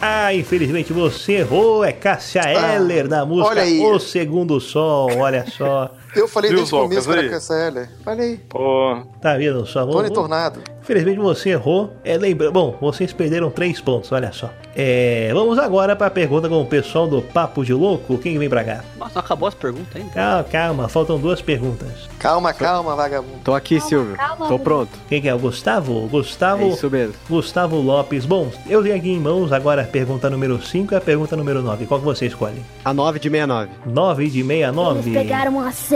Ah, infelizmente você errou, é Cassia Eller da música Ah, olha aí. O Segundo Sol, olha só. Eu falei Viu, desde o começo que era? Cassera. Falei. Pô, Tá vendo só? Tony Tornado. Infelizmente você errou. É, lembra... Bom, vocês perderam três pontos, olha só. É, vamos agora para a pergunta com o pessoal do Papo de Louco. Quem vem pra cá? Nossa, não acabou as perguntas ainda? Calma, calma, faltam duas perguntas. Calma, calma, vagabundo. Tô aqui, Silvio. calma, Tô pronto. Quem que é? O Gustavo? É Gustavo, isso mesmo. Gustavo Lopes. Bom, eu tenho aqui em mãos agora a pergunta número 5 e a pergunta número 9. Qual que você escolhe? A 9 de 69. 9 de Eles 69. pegaram a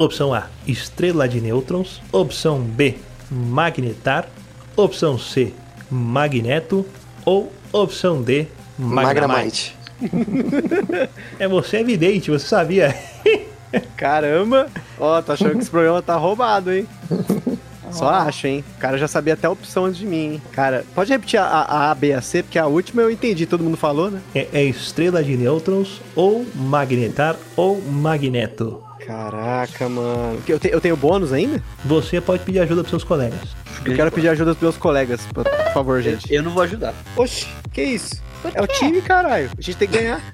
Bom, vamos agora para a pergunta aqui. Pergunta número 9. Máquina, qual a pergunta aí? Vem ela. Como chamado o corpo celeste decorrente de uma explosão de supernova com imenso campo magnético? Opção A: estrela de nêutrons. Opção B: magnetar. Opção C: magneto. Ou opção D. Magnemite. <laughs> É você é evidente, você sabia. <laughs> Caramba! Ó, tô achando que esse programa tá roubado, hein? <laughs> Só acho, hein? O cara já sabia até a opção antes de mim, hein? Cara, pode repetir a, a A, B, A, C, porque a última eu entendi, todo mundo falou, né? É, é estrela de nêutrons, ou magnetar, ou magneto. Caraca, mano. Eu, te- eu tenho bônus ainda? Você pode pedir ajuda pros seus colegas. Eu quero pedir ajuda dos meus colegas, por, favor, gente. Eu não vou ajudar. Oxi, que isso? É o time, caralho. A gente tem que ganhar. <laughs>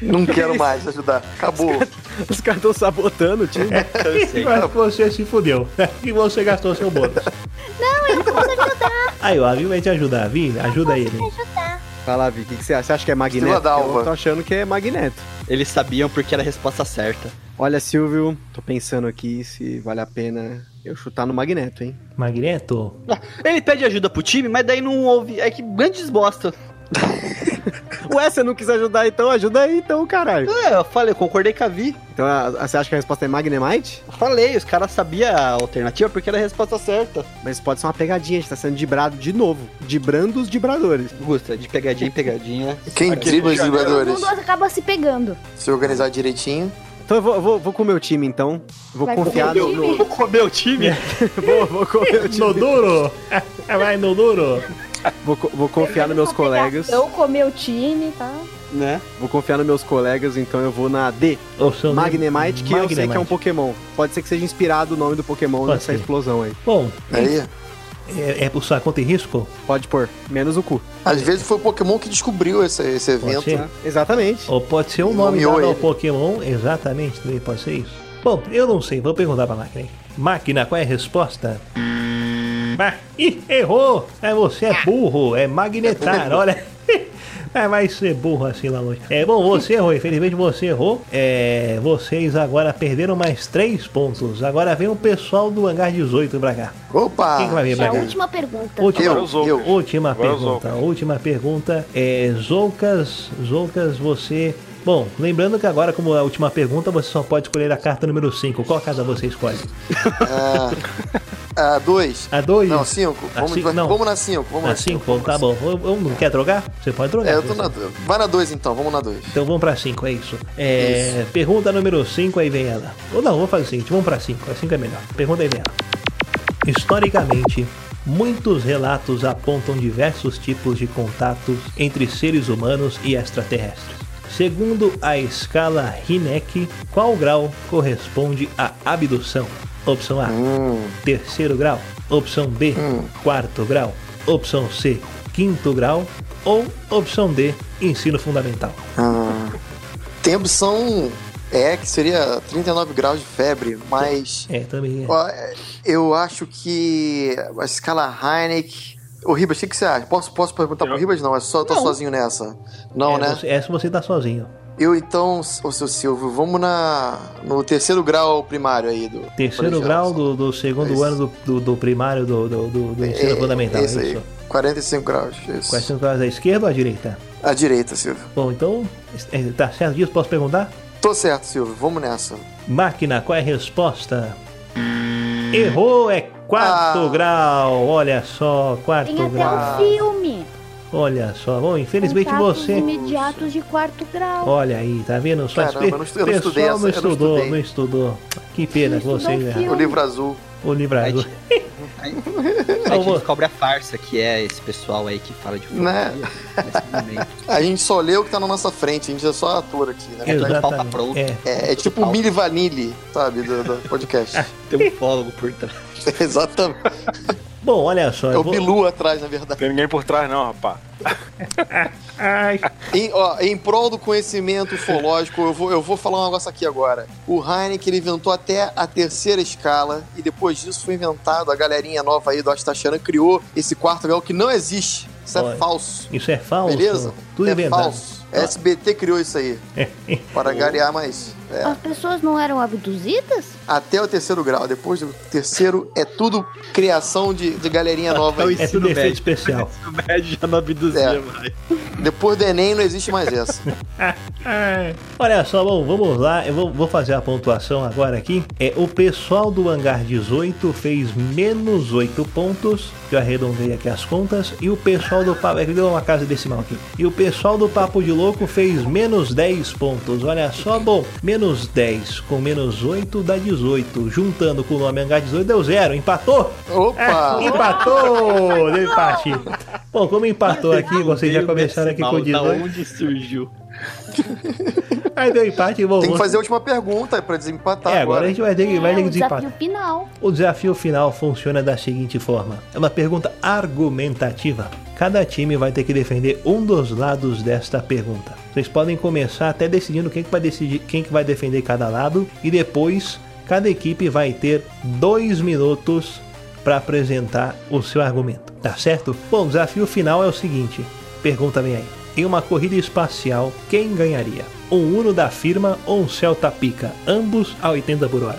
Não quero mais ajudar. Acabou. Os caras estão sabotando o time. Eu sei. Mas você se fudeu. <laughs> E você gastou seu bônus. Não, ele não pode ajudar. Aí, o Avi vai te ajudar. Vi, ajuda ele. ajudar. Vai lá, Vi, o que, que você acha? Você acha que é magneto? Eu tô achando que é magneto. Eles sabiam porque era a resposta certa. Olha, Silvio, tô pensando aqui se vale a pena eu chutar no magneto, hein? Magneto? Ah, Ele pede ajuda pro time, mas daí não ouve. É que grande desbosta. <laughs> Ué, você não quis ajudar então? Ajuda aí então, caralho. É, eu falei, eu concordei com a Vi. Então a- você acha que a resposta é magnemite? Eu falei, os caras sabiam a alternativa porque era a resposta certa. Mas pode ser uma pegadinha, a gente tá sendo dibrado de novo. Dibrando os dibradores. Gusta, de pegadinha em pegadinha. Quem dribla os Todo vibradores? mundo acaba se pegando. Se organizar direitinho. Então eu vou, vou, vou com o meu time, então. Vou Vai confiar no, meu no- Vou comer o time? <laughs> Vou, vou com o <laughs> time. No duro! <laughs> Vai no duro! Vou, vou confiar nos meus colegas. Eu com meu time, tá? né? Vou confiar nos meus colegas, então eu vou na D. Magnemite, que eu sei que é um Magnemite. Pokémon. Pode ser que seja inspirado o nome do Pokémon Pode nessa ser. explosão aí. Bom, Aí, é, é por sua conta e risco? Pode pôr, menos o cu. às vezes foi o Pokémon que descobriu esse, esse evento. Tá? Exatamente. Ou pode ser o nome dado ao. Pokémon, exatamente, pode ser isso. Bom, eu não sei, vou perguntar pra máquina. Máquina, qual é a resposta? Ah, ih, errou! É, você é burro, é magnetar, <laughs> olha. É, vai ser burro assim lá longe. É bom, você errou, infelizmente você errou. É, vocês agora perderam mais três pontos. Agora vem o pessoal do Hangar 18 pra cá. Opa! Quem que vai vir É pra a cá? última pergunta. Última, Eu, Zoukas. eu. última Agora o pergunta. Zoukas. Última pergunta é Zoucas, Zoucas, você. Bom, lembrando que agora, como a última pergunta, você só pode escolher a carta número 5. Qual carta você escolhe? <laughs> Ah, dois. A 2? Não, cinco. A Vamos, cinco, não. vamos na cinco. Vamos A na 5? Tá bom. Eu não quer trocar? Você pode trocar. É, eu tô na Vai na dois então, vamos na dois. Então vamos pra 5, é isso. É, Pergunta número 5, aí vem ela. Ou não, vamos fazer o seguinte, vamos pra 5. A 5 é melhor. Pergunta aí vem ela. Historicamente, muitos relatos apontam diversos tipos de contatos entre seres humanos e extraterrestres. Segundo a escala Hineck, qual grau corresponde à abdução? Opção A, terceiro grau. Opção B, quarto grau. Opção C, quinto grau. Ou opção D, ensino fundamental. Ah, tem opção E, que seria 39 graus de febre, mas É, também é. é, eu acho que a escala Heineck. Ô, Ribas, o que, que você acha? Posso, posso perguntar pro Ribas? Não, é só, tô Não. sozinho nessa. Não, é, né? você- essa você tá sozinho. Eu então, ô seu Silvio, vamos na, no terceiro grau primário aí do. Terceiro grau do, do segundo Isso. ano do, do, do primário do, do, do, do ensino É, fundamental. Isso é aí, isso. 45 graus. Isso. Quais são as da esquerda ou à direita? À direita, Silvio. Bom, então, é, tá certo disso? Posso perguntar? Tô certo, Silvio, vamos nessa. Máquina, qual é a resposta? Errou, é quarto Ah. grau. Olha só, quarto Tem até grau. um filme. Olha só, bom, infelizmente Contatos você. imediatos de quarto grau. Olha aí, tá vendo? Só Caramba, esse eu não estu- eu não pessoal estudei essa, não não estudou, estudei. não estudou. Que pena que Não vocês estudou erraram. O livro azul. O livro Aí, azul. aí a Eu gente vou- descobre a farsa que é esse pessoal aí que fala de Né? A gente só lê o que tá na nossa frente, a gente é só ator aqui, né? Pauta Exatamente. pronta. É. É, é tipo o Mili Vanilli, sabe, do, do podcast. <laughs> Tem um fólogo por trás. <laughs> Exatamente. Bom, olha só. É o vou- Bilu atrás, na verdade. Tem ninguém por trás, não, rapaz. Ai, Em, ó, em prol do conhecimento ufológico, eu vou, eu vou falar um negócio aqui agora. O Heineken ele inventou até a terceira escala e depois disso foi inventado, a galerinha nova aí do Astacharan criou esse quarto grau que não existe. Isso Olha, é falso. Isso é falso. Beleza? Tudo é inventado. falso. SBT criou isso aí. <laughs> para garear mais. é, As pessoas não eram abduzidas? até o terceiro grau. Depois do terceiro é tudo criação de, de galerinha nova aí. É tudo efeito especial. <laughs> O médio já não abduzia É. mais. Depois do Enem não existe mais essa. <laughs> Olha só, bom, vamos lá. Eu vou, vou fazer a pontuação agora aqui. É, o pessoal do Hangar 18 fez menos 8 pontos. Que eu arredondei aqui as contas. E o pessoal do Papo. É que deu uma casa decimal aqui. E o pessoal do Papo de Louco fez menos 10 pontos. Olha só, bom, menos 10 com menos 8 dá 18. Juntando com o nome Hangar 18 deu zero. Empatou? Opa! É, empatou! Deu empate. Bom, como empatou aqui, vocês já começaram aqui com Da 18. onde surgiu? <laughs> Aí deu empate, bom. Tem que fazer a última pergunta pra desempatar É, agora a gente vai ter que, vai é ter o que desempatar. desafio final. O desafio final funciona da seguinte forma: é uma pergunta argumentativa. Cada time vai ter que defender um dos lados desta pergunta. Vocês podem começar até decidindo quem que vai decidir, quem que vai defender cada lado e depois cada equipe vai ter dois minutos para apresentar o seu argumento. Tá certo? Bom, o desafio final é o seguinte: pergunta bem aí. Em uma corrida espacial, quem ganharia? Um Uno da firma ou um Celta Pica? Ambos a 80 por hora.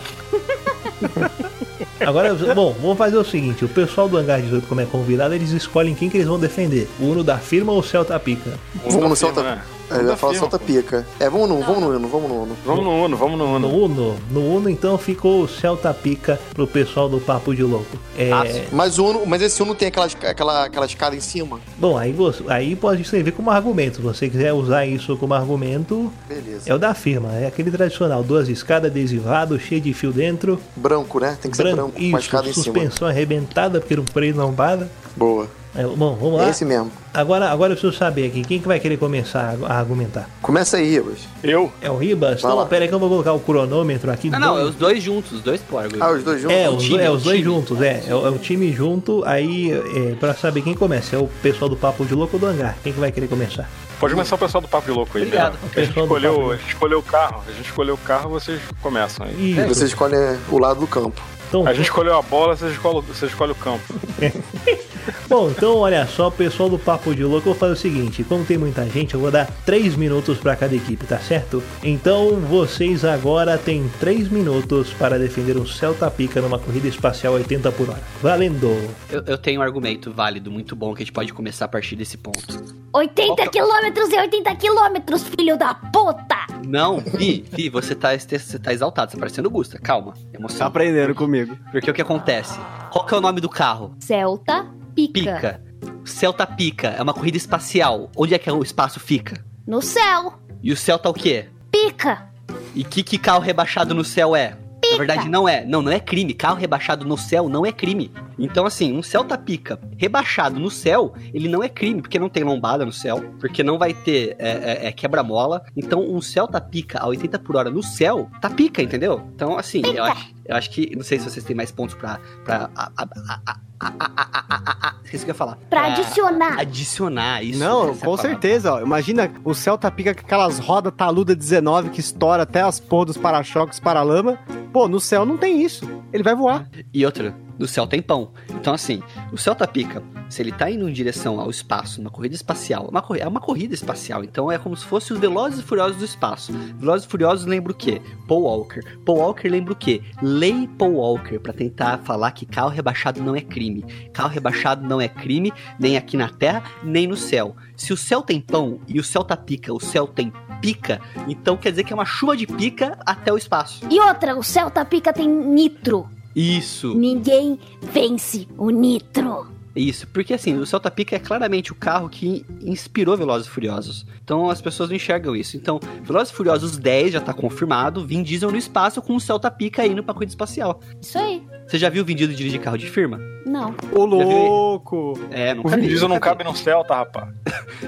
<laughs> Agora, bom, vamos fazer o seguinte: o pessoal do Hangar 18, como é convidado, eles escolhem quem que eles vão defender: o Uno da firma ou o Celta Pica? Vamos no Celta. Celta. Ele vai falar solta pica. É, vamos no, vamos no Uno, vamos no Uno. Vamos no Uno, vamos no Uno. No Uno, no Uno então ficou o Celta Pica pro pessoal do Papo de Louco. É, Mas, o Uno, mas esse Uno tem aquela, aquela, aquela escada em cima. bom, aí, você, aí pode servir como argumento. Se você quiser usar isso como argumento, Beleza. é o da firma. É aquele tradicional: duas escadas adesivado, cheio de fio dentro. Branco, né? Tem que ser branco, com a isso, escada em cima. suspensão arrebentada porque não freio para. Boa. É, bom, vamos lá. É esse mesmo. Agora, agora eu preciso saber aqui, quem que vai querer começar a argumentar? Começa aí, Ribas. Eu? É o Ribas? Vai Então, lá. pera aí que eu vou colocar o cronômetro aqui. Não, não, é os dois juntos, os dois por Ah, os dois juntos? É, O os, time, é, os dois time. juntos, é. É, o é o time junto, aí, é, pra saber quem começa. É o pessoal do Papo de Louco ou do Hangar? Quem que vai querer começar? Pode começar o pessoal do Papo de Louco aí. Obrigado. né? A gente escolheu, a gente escolheu o carro. A gente escolheu o carro, vocês começam aí. Isso. Você escolhe o lado do campo. Então, A gente escolheu a bola, vocês escolhem, vocês escolhem o campo. <laughs> Bom, então olha só, pessoal do Papo de Louco, eu vou fazer o seguinte: como tem muita gente, eu vou dar 3 minutos pra cada equipe, tá certo? Então vocês agora têm 3 minutos para defender um Celta Pica numa corrida espacial 80 por hora. Valendo! Eu, eu tenho um argumento válido, muito bom, que a gente pode começar a partir desse ponto. 80 quilômetros e 80 quilômetros, filho da puta! Não, Vi, Vi, você tá, você tá exaltado, você tá parecendo Gusta. Calma, emoção. Tá aprendendo comigo. Porque o que acontece? Qual que é o nome do carro? Celta pica. Pica. Celta Pica é uma corrida espacial. Onde é que o espaço fica? No céu. E o céu tá o quê? Pica. E que, que carro rebaixado no céu é? Na verdade, não é. Não, não é crime. Carro rebaixado no céu não é crime. Então, assim, um Celta Pica rebaixado no céu, ele não é crime, porque não tem lombada no céu, porque não vai ter é, é, é, quebra-mola. Então, um Celta Pica a 80 por hora no céu, tá pica, entendeu? Então, assim, eu acho, eu acho que. Não sei se vocês têm mais pontos pra. pra a, a, a, a, a, a, a, a, a, esqueci o que eu ia falar. Pra adicionar. Adicionar, isso. Não, é com certeza, ó. Imagina o Celta pica com aquelas rodas taluda 19 que estoura até as porras dos para-choques para lama. Pô, no céu não tem isso. Ele vai voar. E outra, no céu tem pão. Então, assim, o Celta Pica, se ele tá indo em direção ao espaço, numa corrida espacial, uma é uma corrida espacial, então é como se fosse os Velozes e Furiosos do espaço. Velozes e Furiosos lembra o quê? Paul Walker. Paul Walker lembra o quê? Lei Paul Walker, pra tentar falar que carro rebaixado não é crime. Carro rebaixado não é crime, nem aqui na Terra, nem no céu. Se o céu tem pão e o Celta Pica, o céu tem pica, então quer dizer que é uma chuva de pica até o espaço. E outra, o Celta pica tem nitro. Isso. Ninguém vence o nitro. Isso, porque assim, o Celta Pica é claramente o carro que inspirou Velozes e Furiosos. Então as pessoas não enxergam isso. Então, Velozes e Furiosos 10 já tá confirmado, Vin Diesel no espaço com o Celta Pica indo pra corrida espacial. Isso aí. Você já viu o Vin Diesel dirigir carro de firma? Não. Ô, louco! É, não O Vin Diesel não cabe no Celta, rapaz.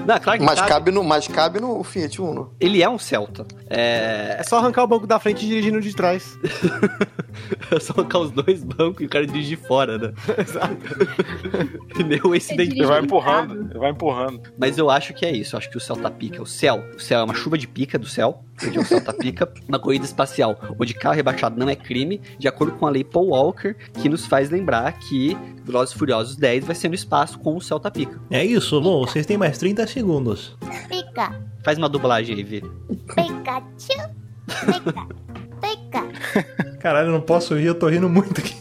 Não, claro que Mas cabe. cabe no, mas cabe no Fiat Uno. Ele é um Celta. É... É só arrancar o banco da frente e dirigir no de trás. <laughs> é só colocar os dois bancos e o cara dirigir fora, né? <laughs> Exato. Pneu esse daí. Ele vai empurrando, ele vai empurrando. Mas eu acho que é isso. Eu acho que o Celta Pica, o céu, o céu é uma chuva de pica do céu, onde o Celta Pica, uma corrida espacial, onde carro rebaixado não é crime, de acordo com a lei Paul Walker, que nos faz lembrar que Velozes e Furiosos 10 vai ser no espaço com o Celta Pica. É isso, bom, vocês têm mais 30 segundos. Pica. Faz uma dublagem aí, Vê. Pikachu. Pica. Pica. <laughs> Caralho, eu não posso rir, eu tô rindo muito aqui. <laughs>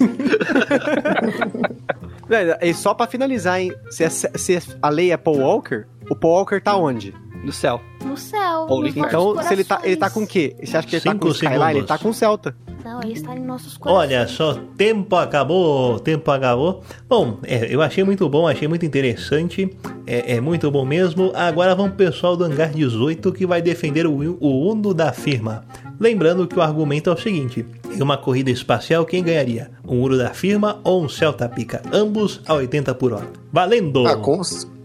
Velho, E só pra finalizar, hein? Se, é- se a lei é Paul Walker, o Paul Walker tá onde? No céu. No céu. Ou nos Então, se ele tá, ele tá com o quê? Você acha que ele tá Cinco com o Skyline? segundos. Ele tá com o Celta. Não, ele está em nossos corações. Olha só, tempo acabou, tempo acabou. Bom, é, eu achei muito bom, achei muito interessante, é, é muito bom mesmo. Agora vamos pro pessoal do Hangar 18 que vai defender o, o Uno da firma. Lembrando que o argumento é o seguinte: em uma corrida espacial, quem ganharia? Um Uno da firma ou um Celta Pica? Ambos a 80 por hora. Valendo! Ah, com,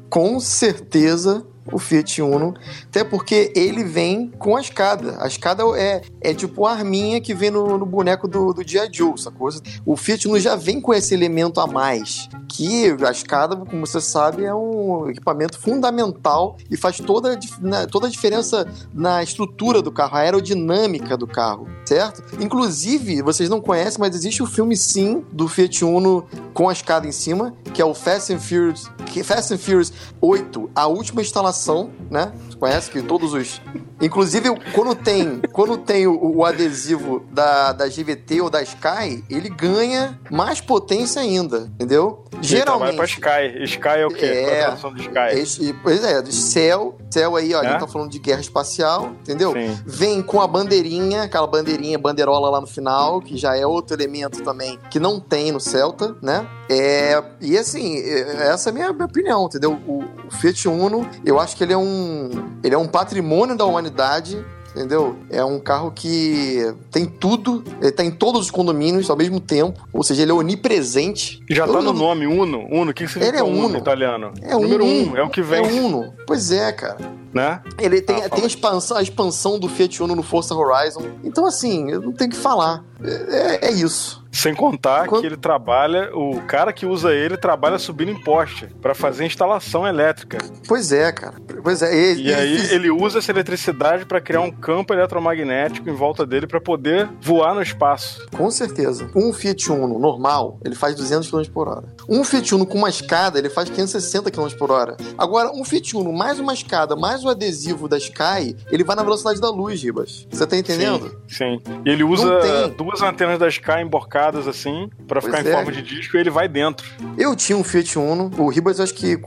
com certeza o Fiat Uno, até porque ele vem com a escada. A escada é, é tipo a arminha que vem no, no boneco do, do Dia Joe, essa coisa. O Fiat Uno já vem com esse elemento a mais, que a escada, como você sabe, é um equipamento fundamental e faz toda, a na- toda a diferença na estrutura do carro, a aerodinâmica do carro, certo? Inclusive, vocês não conhecem, mas existe o filme sim do Fiat Uno com a escada em cima, que é o Fast and Furious, Fast and Furious 8, a última instalação, relação, né? Conhece que todos os Inclusive, quando tem, quando tem o, o adesivo da, da GVT ou da Sky, ele ganha mais potência ainda, entendeu? Trabalha Geralmente. pra Sky. Sky é o quê? Qual é a tradução de Sky? Esse- pois é, do céu, céu aí, ó, a É? gente tá falando de guerra espacial, entendeu? Sim. Vem com a bandeirinha, aquela bandeirinha, bandeirola lá no final, que já é outro elemento também que não tem no Celta, né? É, e assim, é- essa é a minha, minha opinião, entendeu? O, o Fiat Uno, eu acho que ele é um ele é um patrimônio da humanidade entendeu? É um carro que tem tudo, ele tá em todos os condomínios ao mesmo tempo, ou seja, ele é onipresente. E já tá no nome, Uno. Uno, o que, que significa Ele é Uno Uno. italiano? É Número um, um, é o que vem, É Uno. Pois é, cara. né? Ele tem, Ah, tem a, expansão, a expansão do Fiat Uno no Forza Horizon. Então, assim, eu não tenho o que falar. É, é isso. Sem contar Quando- que ele trabalha, o cara que usa ele trabalha subindo em poste pra fazer instalação elétrica. Pois é, cara. Pois é. E, E aí ele usa essa eletricidade pra criar um campo eletromagnético em volta dele pra poder voar no espaço. Com certeza. Um Fiat Uno normal, ele faz 200 km por hora. Um Fiat Uno com uma escada, ele faz 560 km por hora. Agora, um Fiat Uno mais uma escada, mais o adesivo da Sky, ele vai na velocidade da luz, Ribas. Você tá entendendo? Sim. E ele usa duas antenas da Sky emborcadas assim pra Pois ficar em é. forma de disco e ele vai dentro. Eu tinha um Fiat Uno, o Ribas eu acho que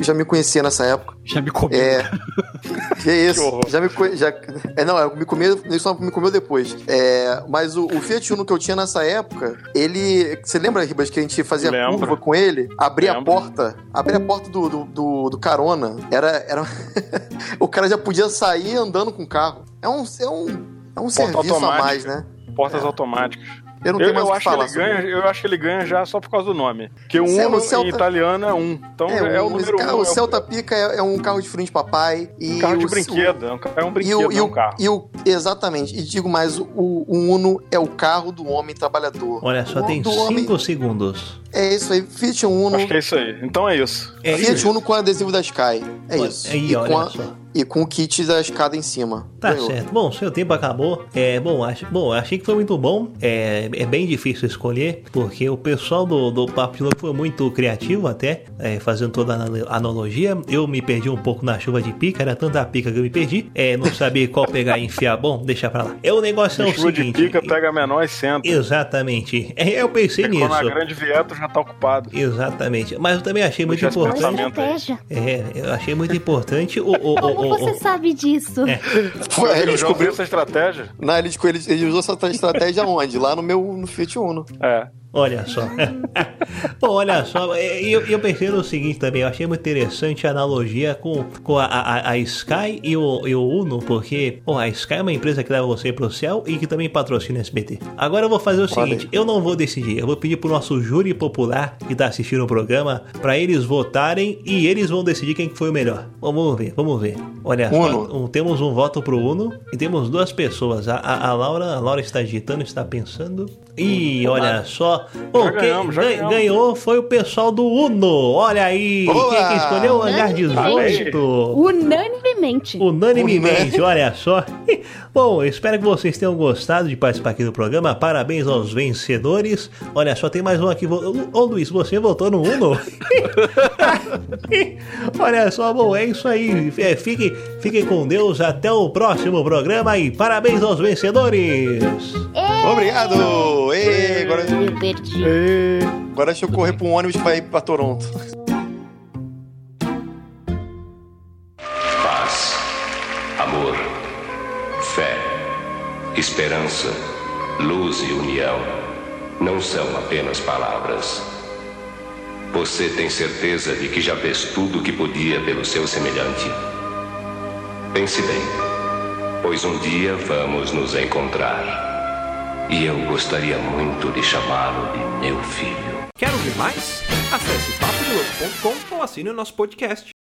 já me conhecia nessa época. Já me comeu. É. <laughs> Que isso? Que já me já É, não, eu me comeu, ele só me comeu depois. É, mas o, o Fiat Uno que eu tinha nessa época, ele. Você lembra, Ribas, que a gente fazia Lembro. curva com ele? Abria a Lembro. porta. Abria a porta do, do, do, do carona. Era. era... <laughs> o cara já podia sair andando com o carro. É um. É um, é um serviço a automática. mais, né? Portas automáticas. Eu não Eu, tenho mais eu o que acho que falar. ele ganha, eu acho que ele ganha já só por causa do nome. Porque o Cel- Uno o Celta- em italiano é um. Então é, um- o número carro- um. O é Celta Pica é, é um carro de frente papai. E um carro de o- brinquedo. É um, é um E brinquedo, o, e, é o, um carro. e o- exatamente. E digo mais, o, o Uno é o carro do homem trabalhador. Olha só, O tem do homem- 5 segundos. É isso aí. Fiat Uno. Acho que é isso aí. Então é isso. É Fiat isso. Uno com adesivo da Sky. É Olha, isso. Aí, e, olha com a- só. E com o kit da escada em cima. Tá Ganhou. certo. Bom, seu tempo acabou. É, bom, acho, bom, achei que foi muito bom. É, é bem difícil escolher, porque o pessoal do, do Papo de Louco foi muito criativo até, é, fazendo toda a anal- analogia. Eu me perdi um pouco na chuva de pica, era tanta pica que eu me perdi. É, não sabia qual pegar e enfiar. Bom, deixa pra lá. É o negócio é o Chuva de seguinte. pica, pega menor e senta. Exatamente. É, eu pensei Porque nisso. quando a grande vier, já tá ocupado. Exatamente. Mas eu também achei muito importante. É, eu achei muito importante o. o, o, Como o- você o- sabe disso? É. Foi, ele ouvi descobriu. essa estratégia? Não, ele, descobriu- ele, ele usou essa estratégia onde? Lá no meu no Fiat Uno. É. Olha só. <laughs> Bom, olha só, e eu, eu pensei no seguinte também, eu achei muito interessante a analogia com, com a, a, a Sky e o, e o Uno, porque a Sky é uma empresa que leva você pro céu e que também patrocina o SBT. Agora eu vou fazer o seguinte, eu não vou decidir, eu vou pedir pro nosso júri popular que tá assistindo o programa para eles votarem e eles vão decidir quem que foi o melhor. Vamos ver, vamos ver. Olha só, Uno. um- temos um voto pro Uno e temos duas pessoas. A, a, a Laura, a Laura está digitando, está pensando. E olha só, Bom, Já quem ganhamos, ganhamos. ganhou foi o pessoal do Uno. Olha aí, Boa! quem que escolheu o Hangar 18? Unanimemente. Unanimemente, olha só. <laughs> Bom, espero que vocês tenham gostado de participar aqui do programa. Parabéns aos vencedores. Olha só, tem mais um aqui. Ô Luiz, você votou no Uno? <laughs> olha só, bom, é isso aí. É, fiquem, fiquem com Deus. Até o próximo programa e parabéns aos vencedores. Obrigado! Ei, agora, Eu perdi. agora deixa eu correr pra um ônibus que vai pra Toronto. Paz, amor, fé, esperança, luz e união não são apenas palavras. Você tem certeza de que já fez tudo o que podia pelo seu semelhante? Pense bem, pois um dia vamos nos encontrar. E eu gostaria muito de chamá-lo de meu filho. Quer ouvir mais? Acesse papodelouco.com ou assine o nosso podcast.